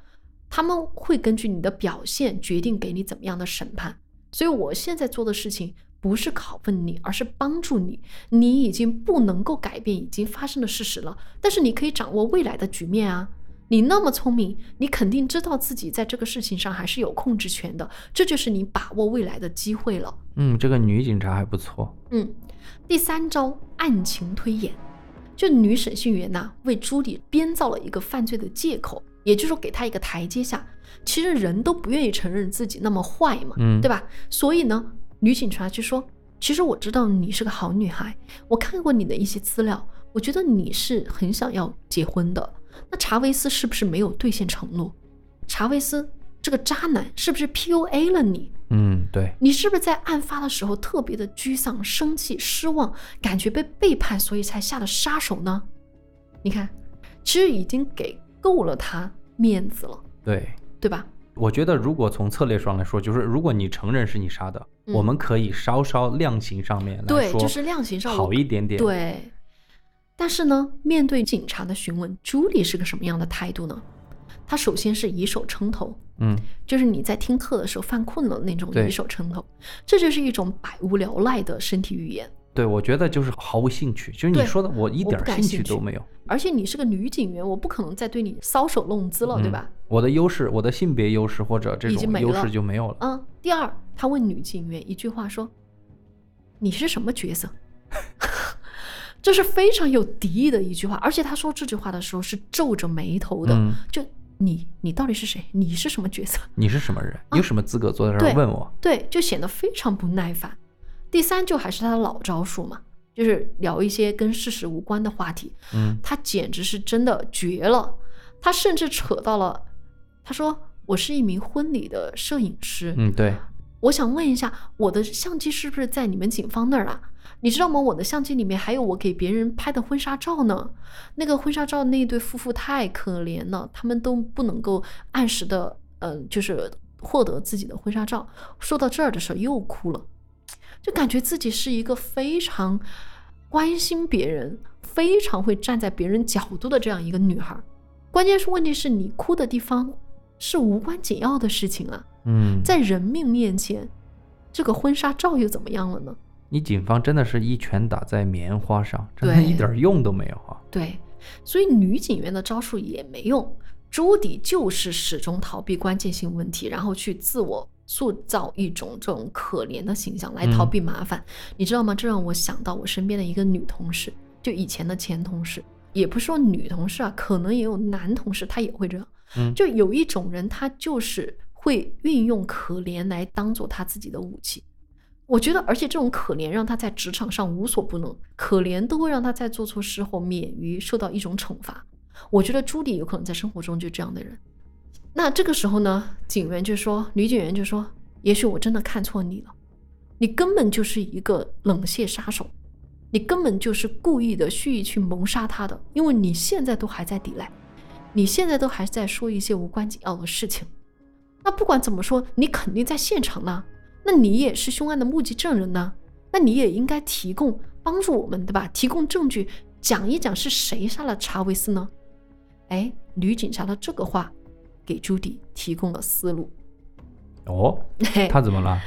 他们会根据你的表现决定给你怎么样的审判。所以我现在做的事情不是拷问你，而是帮助你。你已经不能够改变已经发生的事实了，但是你可以掌握未来的局面啊。你那么聪明，你肯定知道自己在这个事情上还是有控制权的，这就是你把握未来的机会了。嗯，这个女警察还不错。嗯，第三招案情推演，就女审讯员呐、为朱莉编造了一个犯罪的借口，也就是说给他一个台阶下。其实人都不愿意承认自己那么坏嘛，嗯对吧？所以呢，女警察就说：“其实我知道你是个好女孩，我看过你的一些资料，我觉得你是很想要结婚的。那查韦斯是不是没有兑现承诺？查韦斯这个渣男是不是 PUA 了你？嗯，对，你是不是在案发的时候特别的沮丧、生气、失望，感觉被背叛，所以才下的杀手呢？你看，其实已经给够了他面子了，对。对吧？我觉得，如果从策略上来说，就是如果你承认是你杀的，嗯我们可以稍稍量刑上面来对，说，就是量刑上我好一点点。，对。但是呢，面对警察的询问，朱莉是个什么样的态度呢？她首先是以手撑头，嗯，就是你在听课的时候犯困了那种以手撑头，这就是一种百无聊赖的身体语言。对，我觉得就是毫无兴趣，就是你说的，我一点兴趣趣都没有，而且你是个女警员，我不可能再对你搔首弄姿了，对嗯吧？我的优势，我的性别优势或者这种优势就没有了。嗯。第二，他问女警员一句话说：“你是什么角色？” 这是非常有敌意的一句话，而且他说这句话的时候是皱着眉头的，嗯就你你到底是谁？你是什么角色？你是什么人？你有什么资格坐在这儿问我？对，就显得非常不耐烦。第三，就还是他的老招数嘛，就是聊一些跟事实无关的话题。嗯他简直是真的绝了，他甚至扯到了，他说我是一名婚礼的摄影师，嗯，对，我想问一下，我的相机是不是在你们警方那儿啊？你知道吗？我的相机里面还有我给别人拍的婚纱照呢。那个婚纱照那一对夫妇太可怜了，他们都不能够按时的，嗯、就是获得自己的婚纱照。说到这儿的时候又哭了，就感觉自己是一个非常关心别人、非常会站在别人角度的这样一个女孩儿。关键是问题是你哭的地方是无关紧要的事情啊。嗯，在人命面前，这个婚纱照又怎么样了呢？你警方真的是一拳打在棉花上，真的一点用都没有啊。对，所以女警员的招数也没用，朱迪就是始终逃避关键性问题，然后去自我塑造一种这种可怜的形象来逃避麻烦。你知道吗？这让我想到我身边的一个女同事，就以前的前同事，也不是说女同事啊，可能也有男同事，他也会这样。嗯就有一种人，他就是会运用可怜来当做他自己的武器。我觉得，而且这种可怜让他在职场上无所不能，可怜都会让他在做错事后免于受到一种惩罚。我觉得朱迪有可能在生活中就这样的人。那这个时候呢，警员就说，女警员就说：“也许我真的看错你了，你根本就是一个冷血杀手，你根本就是故意的蓄意去谋杀他的，因为你现在都还在抵赖，你现在都还在说一些无关紧要的事情。那不管怎么说，你肯定在现场呢，那你也是凶案的目击证人呢，那你也应该提供帮助我们，对吧？提供证据，讲一讲是谁杀了查韦斯呢？哎，女警察的这个话给朱迪提供了思路。哦，他怎么了？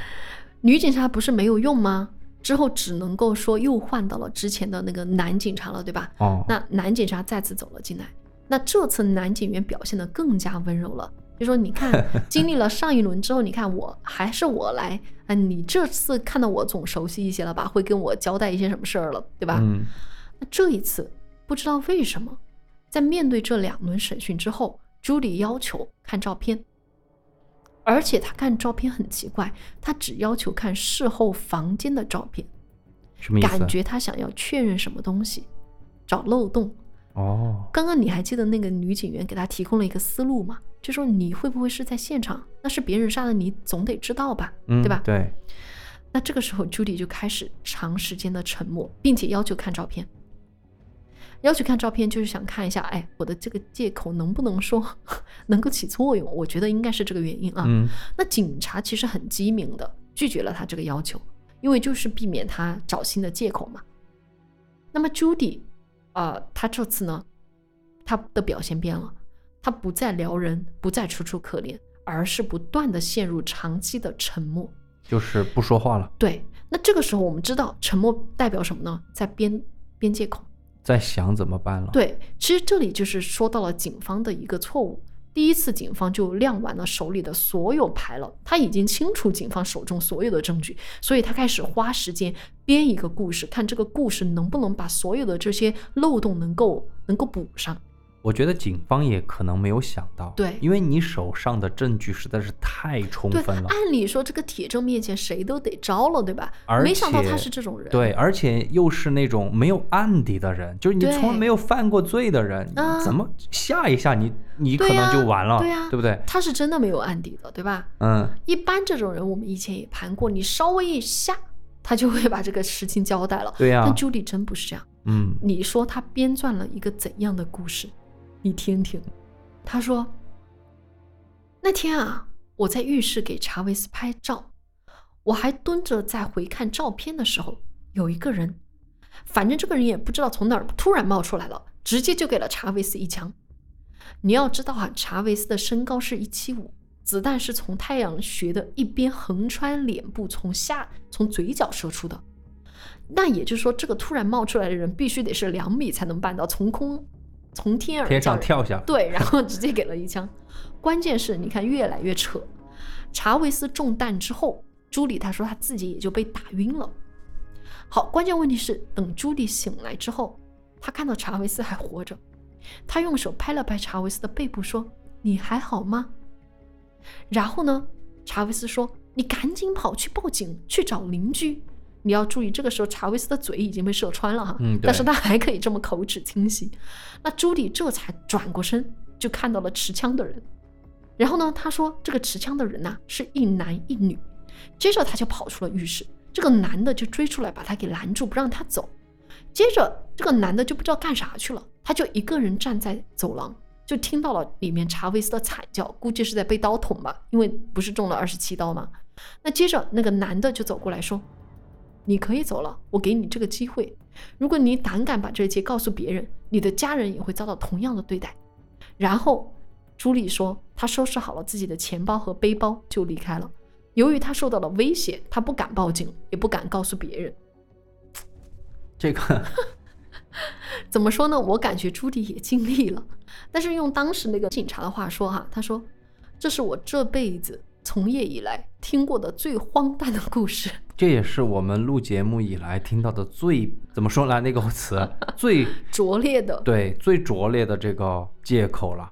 女警察不是没有用吗？之后只能够说又换到了之前的那个男警察了，对吧？哦，那男警察再次走了进来，那这次男警员表现得更加温柔了，就说你看，经历了上一轮之后，你看我还是我来，嗯，你这次看到我总熟悉一些了吧？会跟我交代一些什么事儿了，对吧？嗯，那这一次不知道为什么，在面对这两轮审讯之后，朱莉要求看照片，而且他看照片很奇怪，他只要求看事后房间的照片，什么意思？感觉他想要确认什么东西，找漏洞。哦，刚刚你还记得那个女警员给他提供了一个思路吗？就说你会不会是在现场？那是别人杀的，你总得知道吧，嗯，对吧？对，那这个时候，Judy 就开始长时间的沉默，并且要求看照片。要去看照片，就是想看一下，哎，我的这个借口能不能说 能够起作用？我觉得应该是这个原因啊。嗯那警察其实很机敏的拒绝了他这个要求，因为就是避免他找新的借口嘛。那么 Judy，呃，他这次呢，他的表现变了，他不再撩人，不再楚楚可怜，而是不断的陷入长期的沉默。就是不说话了，对，那这个时候我们知道沉默代表什么呢？在编编借口。在想怎么办了。，对，其实这里就是说到了警方的一个错误。第一次，警方就亮完了手里的所有牌了，他已经清楚警方手中所有的证据，所以他开始花时间编一个故事，看这个故事能不能把所有的这些漏洞能够能够补上。我觉得警方也可能没有想到，对因为你手上的证据实在是太充，分了。按理说这个铁证面前谁都得招了，对吧？而没想到他是这种人。对，而且又是那种没有案底的人，就是你从来没有犯过罪的人，怎么吓一下你，你可能就完了，对呀不对？他是真的没有案底的，对吧？嗯，一般这种人，我们以前也盘过，你稍微一吓，他就会把这个事情交代了。对呀但朱莉真不是这样。嗯，你说他编撰了一个怎样的故事？你听听。他说，那天啊，我在浴室给查韦斯拍照，我还蹲着在回看照片的时候，有一个人，反正这个人也不知道从哪儿突然冒出来了，直接就给了查韦斯一枪。你要知道啊，查韦斯的身高是一七五，子弹是从太阳穴的一边横穿脸部，从下从嘴角射出的。那也就是说，这个突然冒出来的人必须得是两米才能办到，从空从天而天上跳下来，对，然后直接给了一枪。关键是，你看越来越扯。查韦斯中弹之后，朱莉她说她自己也就被打晕了。好，关键问题是，等朱莉醒来之后，她看到查韦斯还活着，她用手拍了拍查韦斯的背部，说：“你还好吗？”然后呢，查韦斯说：“你赶紧跑去报警，去找邻居。”你要注意，这个时候查韦斯的嘴已经被射穿了哈，嗯但是他还可以这么口齿清晰。那朱迪这才转过身，就看到了持枪的人。然后呢，他说这个持枪的人呐、是一男一女。接着他就跑出了浴室，这个男的就追出来把他给拦住，不让他走。接着这个男的就不知道干啥去了，他就一个人站在走廊，就听到了里面查韦斯的惨叫，估计是在被刀捅吧，因为不是中了二十七刀吗？那接着那个男的就走过来说：“你可以走了，我给你这个机会。如果你胆敢把这一切告诉别人，你的家人也会遭到同样的对待。”然后朱莉说，她收拾好了自己的钱包和背包就离开了。由于她受到了威胁，她不敢报警，也不敢告诉别人。这个 怎么说呢？我感觉朱莉也尽力了，但是用当时那个警察的话说哈，他说：“这是我这辈子从业以来听过的最荒诞的故事。这也是我们录节目以来听到的最怎么说呢那个词 最拙劣的。对最拙劣的这个借口了。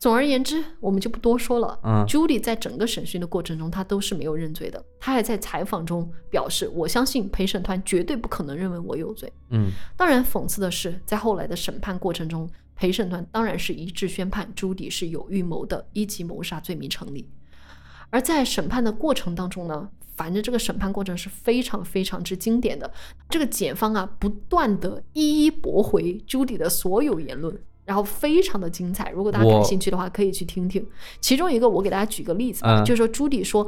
总而言之，我们就不多说了。嗯朱莉在整个审讯的过程中，他都是没有认罪的。他还在采访中表示：“我相信陪审团绝对不可能认为我有罪。”嗯，当然，讽刺的是，在后来的审判过程中，陪审团当然是一致宣判朱迪是有预谋的一级谋杀罪名成立。而在审判的过程当中呢，反正这个审判过程是非常非常之经典的。这个检方啊，不断的一一驳回朱迪的所有言论，然后非常的精彩。如果大家感兴趣的话，可以去听听。其中一个，我给大家举个例子吧，嗯就是说朱迪说。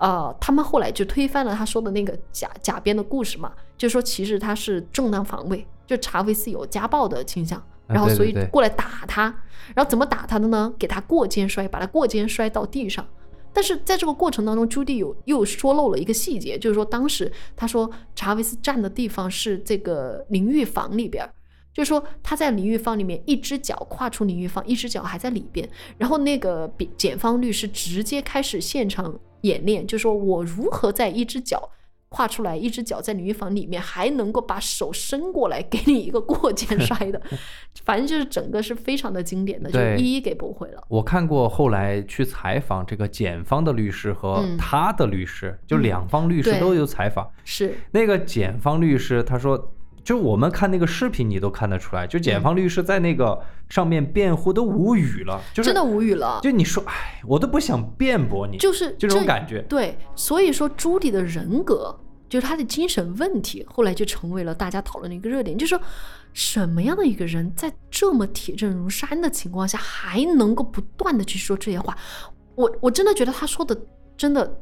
呃，他们后来就推翻了他说的那个假假编的故事嘛，就是说其实他是正当防卫，就查韦斯有家暴的倾向，啊然后所以过来打他，然后怎么打他的呢？给他过肩摔，把他过肩摔到地上。但是在这个过程当中，朱棣有又说漏了一个细节，就是说当时他说查韦斯站的地方是这个淋浴房里边，就是说他在淋浴房里面，一只脚跨出淋浴房，一只脚还在里边。然后那个比检方律师直接开始现场演练，就说我如何在一只脚跨出来，一只脚在淋浴房里面，还能够把手伸过来给你一个过肩摔的，反正就是整个是非常的经典的，就一一给驳回了。我看过后来去采访这个检方的律师和嗯他的律师，就嗯两方律师都有采访。是，那个检方律师他说，就我们看那个视频，你都看得出来，就嗯检方律师在那个上面辩护都无语了，就是真的无语了。就你说，哎，我都不想辩驳你，就是这种感觉。对，所以说朱迪的人格，就是他的精神问题，后来就成为了大家讨论的一个热点。就是说，什么样的一个人在这么铁证如山的情况下，还能够不断的去说这些话？我我真的觉得他说的真的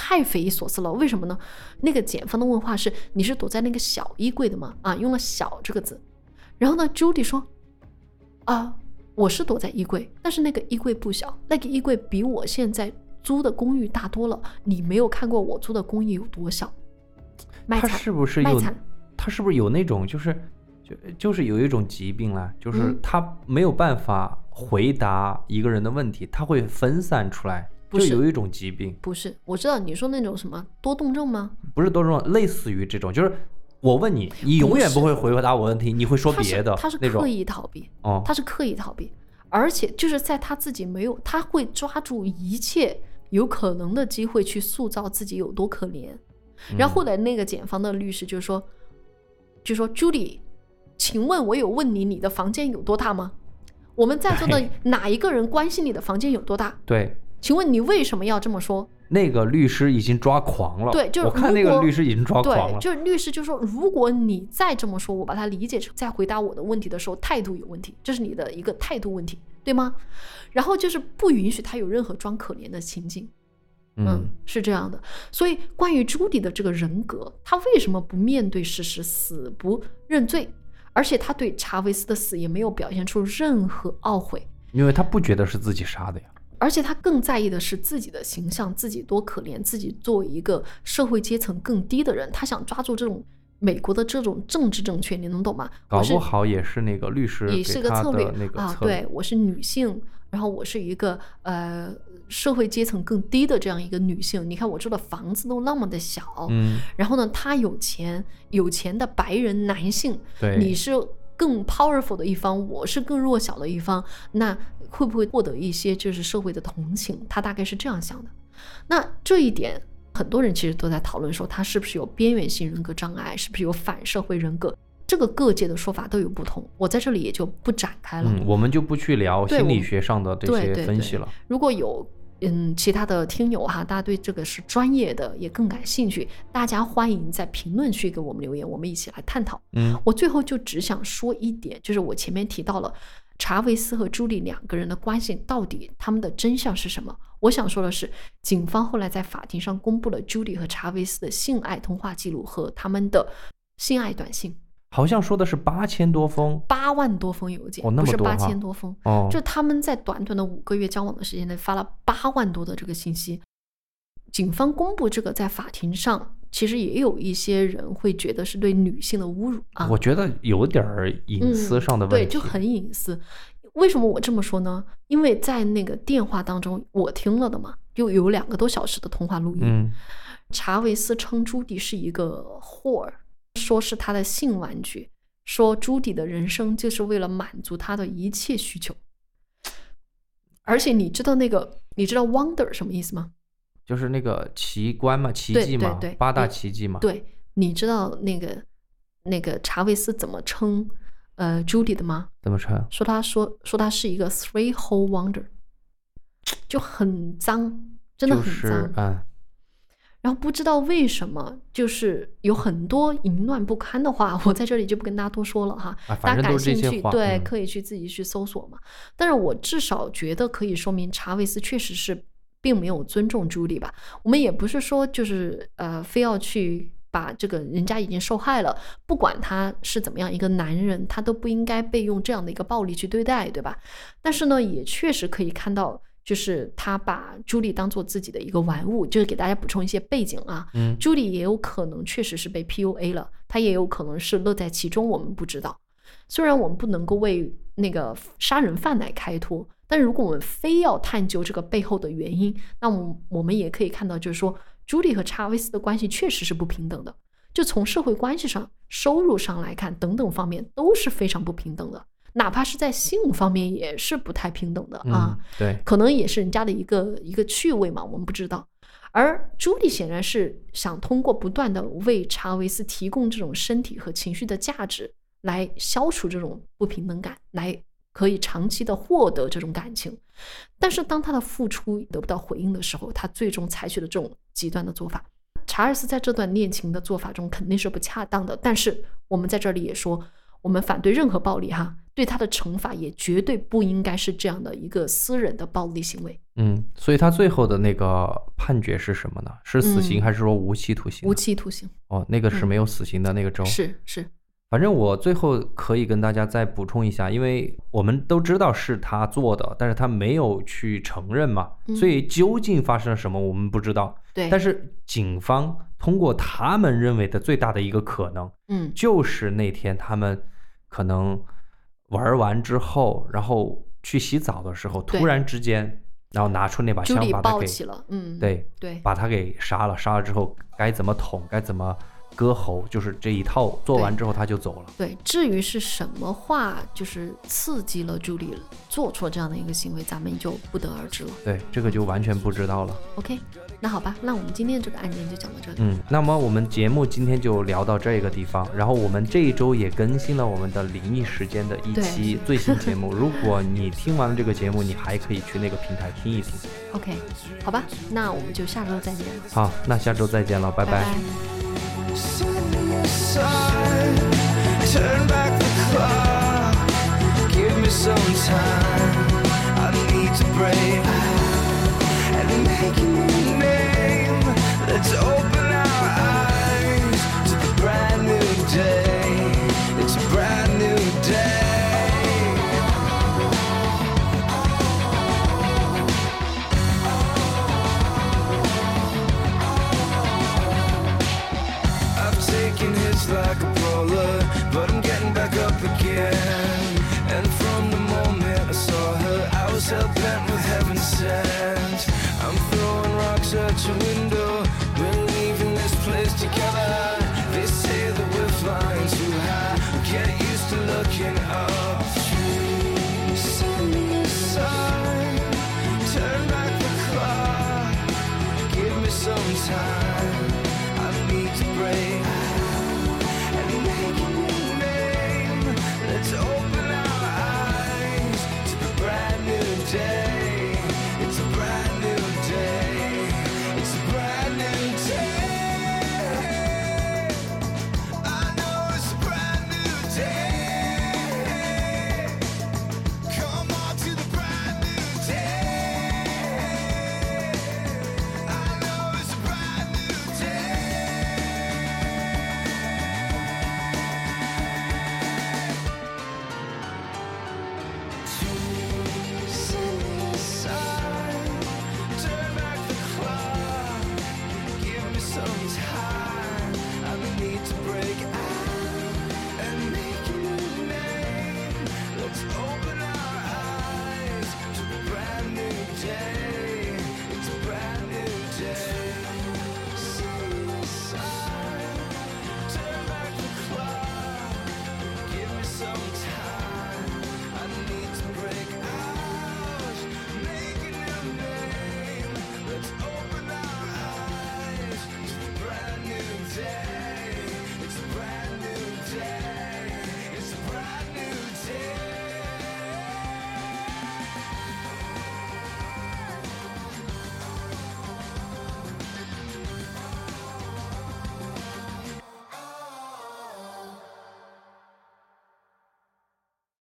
太匪夷所思了。为什么呢？那个检方的问话是：你是躲在那个小衣柜的吗？啊，用了“小”这个字。然后呢，朱迪说：啊，我是躲在衣柜，但是那个衣柜不小，那个衣柜比我现在租的公寓大多了。你没有看过我租的公寓有多小？卖他惨，是不是有？他是不是有那种就是就就是有一种疾病啦，就是嗯他没有办法回答一个人的问题，他会分散出来，不就是有一种疾病，不是，我知道你说那种什么多动症吗？不是多动症，类似于这种，就是我问你，你永远不会回答我问题，你会说他是别的他是那种刻意逃避，哦，他是刻意逃避，而且就是在他自己没有，他会抓住一切有可能的机会去塑造自己有多可怜。然后后来那个检方的律师就说，就说 Judy，请问我有问你你的房间有多大吗？我们在座的哪一个人关心你的房间有多大？对。请问你为什么要这么说？那个律师已经抓狂了，对就是我看那个律师已经抓狂对，了，就是律师就说，如果你再这么说，我把它理解成在回答我的问题的时候态度有问题，这是你的一个态度问题，对吗？然后就是不允许他有任何装可怜的情境，嗯，是这样的。所以关于朱迪的这个人格，他为什么不面对事实，死不认罪？而且他对查韦斯的死也没有表现出任何懊悔，因为他不觉得是自己杀的呀，而且他更在意的是自己的形象，自己多可怜，自己作为一个社会阶层更低的人，他想抓住这种美国的这种政治正确，你能懂吗？搞我不好也是那个律师也是个策略那个啊，对我是女性，然后我是一个呃社会阶层更低的这样一个女性。你看我住的房子都那么的小，嗯，然后呢，他有钱，有钱的白人男性，对，你是更 powerful 的一方，我是更弱小的一方，那会不会获得一些就是社会的同情？他大概是这样想的。那这一点，很多人其实都在讨论说他是不是有边缘性人格障碍，是不是有反社会人格？这个各界的说法都有不同，我在这里也就不展开了。嗯，我们就不去聊心理学上的这些对对对分析了。如果有嗯其他的听友哈，大家对这个是专业的，也更感兴趣，大家欢迎在评论区给我们留言，我们一起来探讨。嗯我最后就只想说一点，就是我前面提到了查韦斯和朱莉两个人的关系到底他们的真相是什么？我想说的是，警方后来在法庭上公布了朱莉和查韦斯的性爱通话记录和他们的性爱短信，好像说的是八千多封八万多封邮件，哦那不是八千多封。哦，就他们在短短的五个月交往的时间内发了八万多的这个信息。警方公布这个在法庭上，其实也有一些人会觉得是对女性的侮辱啊。我觉得有点儿隐私上的问题，嗯对，就很隐私。为什么我这么说呢？因为在那个电话当中，我听了的嘛，又有两个多小时的通话录音。嗯查韦斯称朱迪是一个 whore，说是他的性玩具，说朱迪的人生就是为了满足他的一切需求。而且你知道那个，你知道 wonder 什么意思吗？就是那个奇观嘛，奇迹嘛，对对八大奇迹嘛，对，你知道那个那个查韦斯怎么称呃朱迪的吗？怎么称？说他说说他是一个 three hole wonder，就很脏，真的很就是脏。嗯，然后不知道为什么，就是有很多淫乱不堪的话，我在这里就不跟大家多说了哈。大家感兴趣，对，嗯可以去自己去搜索嘛。但是我至少觉得可以说明查韦斯确实是并没有尊重朱莉吧。我们也不是说就是呃非要去把这个人家已经受害了，不管他是怎么样一个男人，他都不应该被用这样的一个暴力去对待，对吧？但是呢，也确实可以看到。就是他把朱莉当做自己的一个玩物，就是给大家补充一些背景啊。嗯朱莉也有可能确实是被 PUA 了，她也有可能是乐在其中，我们不知道。虽然我们不能够为那个杀人犯来开脱，但如果我们非要探究这个背后的原因，那我我们也可以看到，就是说朱莉和查韦斯的关系确实是不平等的。就从社会关系上、收入上来看，等等方面都是非常不平等的，哪怕是在性方面也是不太平等的啊。嗯，对，可能也是人家的一个一个趣味嘛，我们不知道。而朱莉显然是想通过不断的为查韦斯提供这种身体和情绪的价值，来消除这种不平等感，来可以长期的获得这种感情。但是当他的付出得不到回应的时候，他最终采取了这种极端的做法。查尔斯在这段恋情的做法中肯定是不恰当的，但是我们在这里也说，我们反对任何暴力哈，对他的惩罚也绝对不应该是这样的一个私人的暴力行为。嗯，所以他最后的那个判决是什么呢？是死刑嗯还是说无期徒刑？无。期徒刑哦，那个是没有死刑的那个州。是是，反正我最后可以跟大家再补充一下，因为我们都知道是他做的，但是他没有去承认嘛，嗯所以究竟发生了什么我们不知道。对，但是警方通过他们认为的最大的一个可能，嗯就是那天他们可能玩完之后，然后去洗澡的时候，突然之间，然后拿出那把枪把他给嗯，对对把他给杀了，杀了之后该怎么捅，该怎么割喉，就是这一套做完之后他就走了。对，至于是什么话就是刺激了朱莉做出这样的一个行为，咱们就不得而知了。对，这个就完全不知道了。OK，那好吧，那我们今天这个案件就讲到这里。嗯，那么我们节目今天就聊到这个地方，然后我们这一周也更新了我们的灵异时间的一期最新节目。如果你听完了这个节目，你还可以去那个平台听一听。OK，好吧，那我们就下周再见，好，那下周再见了，拜拜拜 Turn back the clock. Give me Let's open our eyes to the brand new day.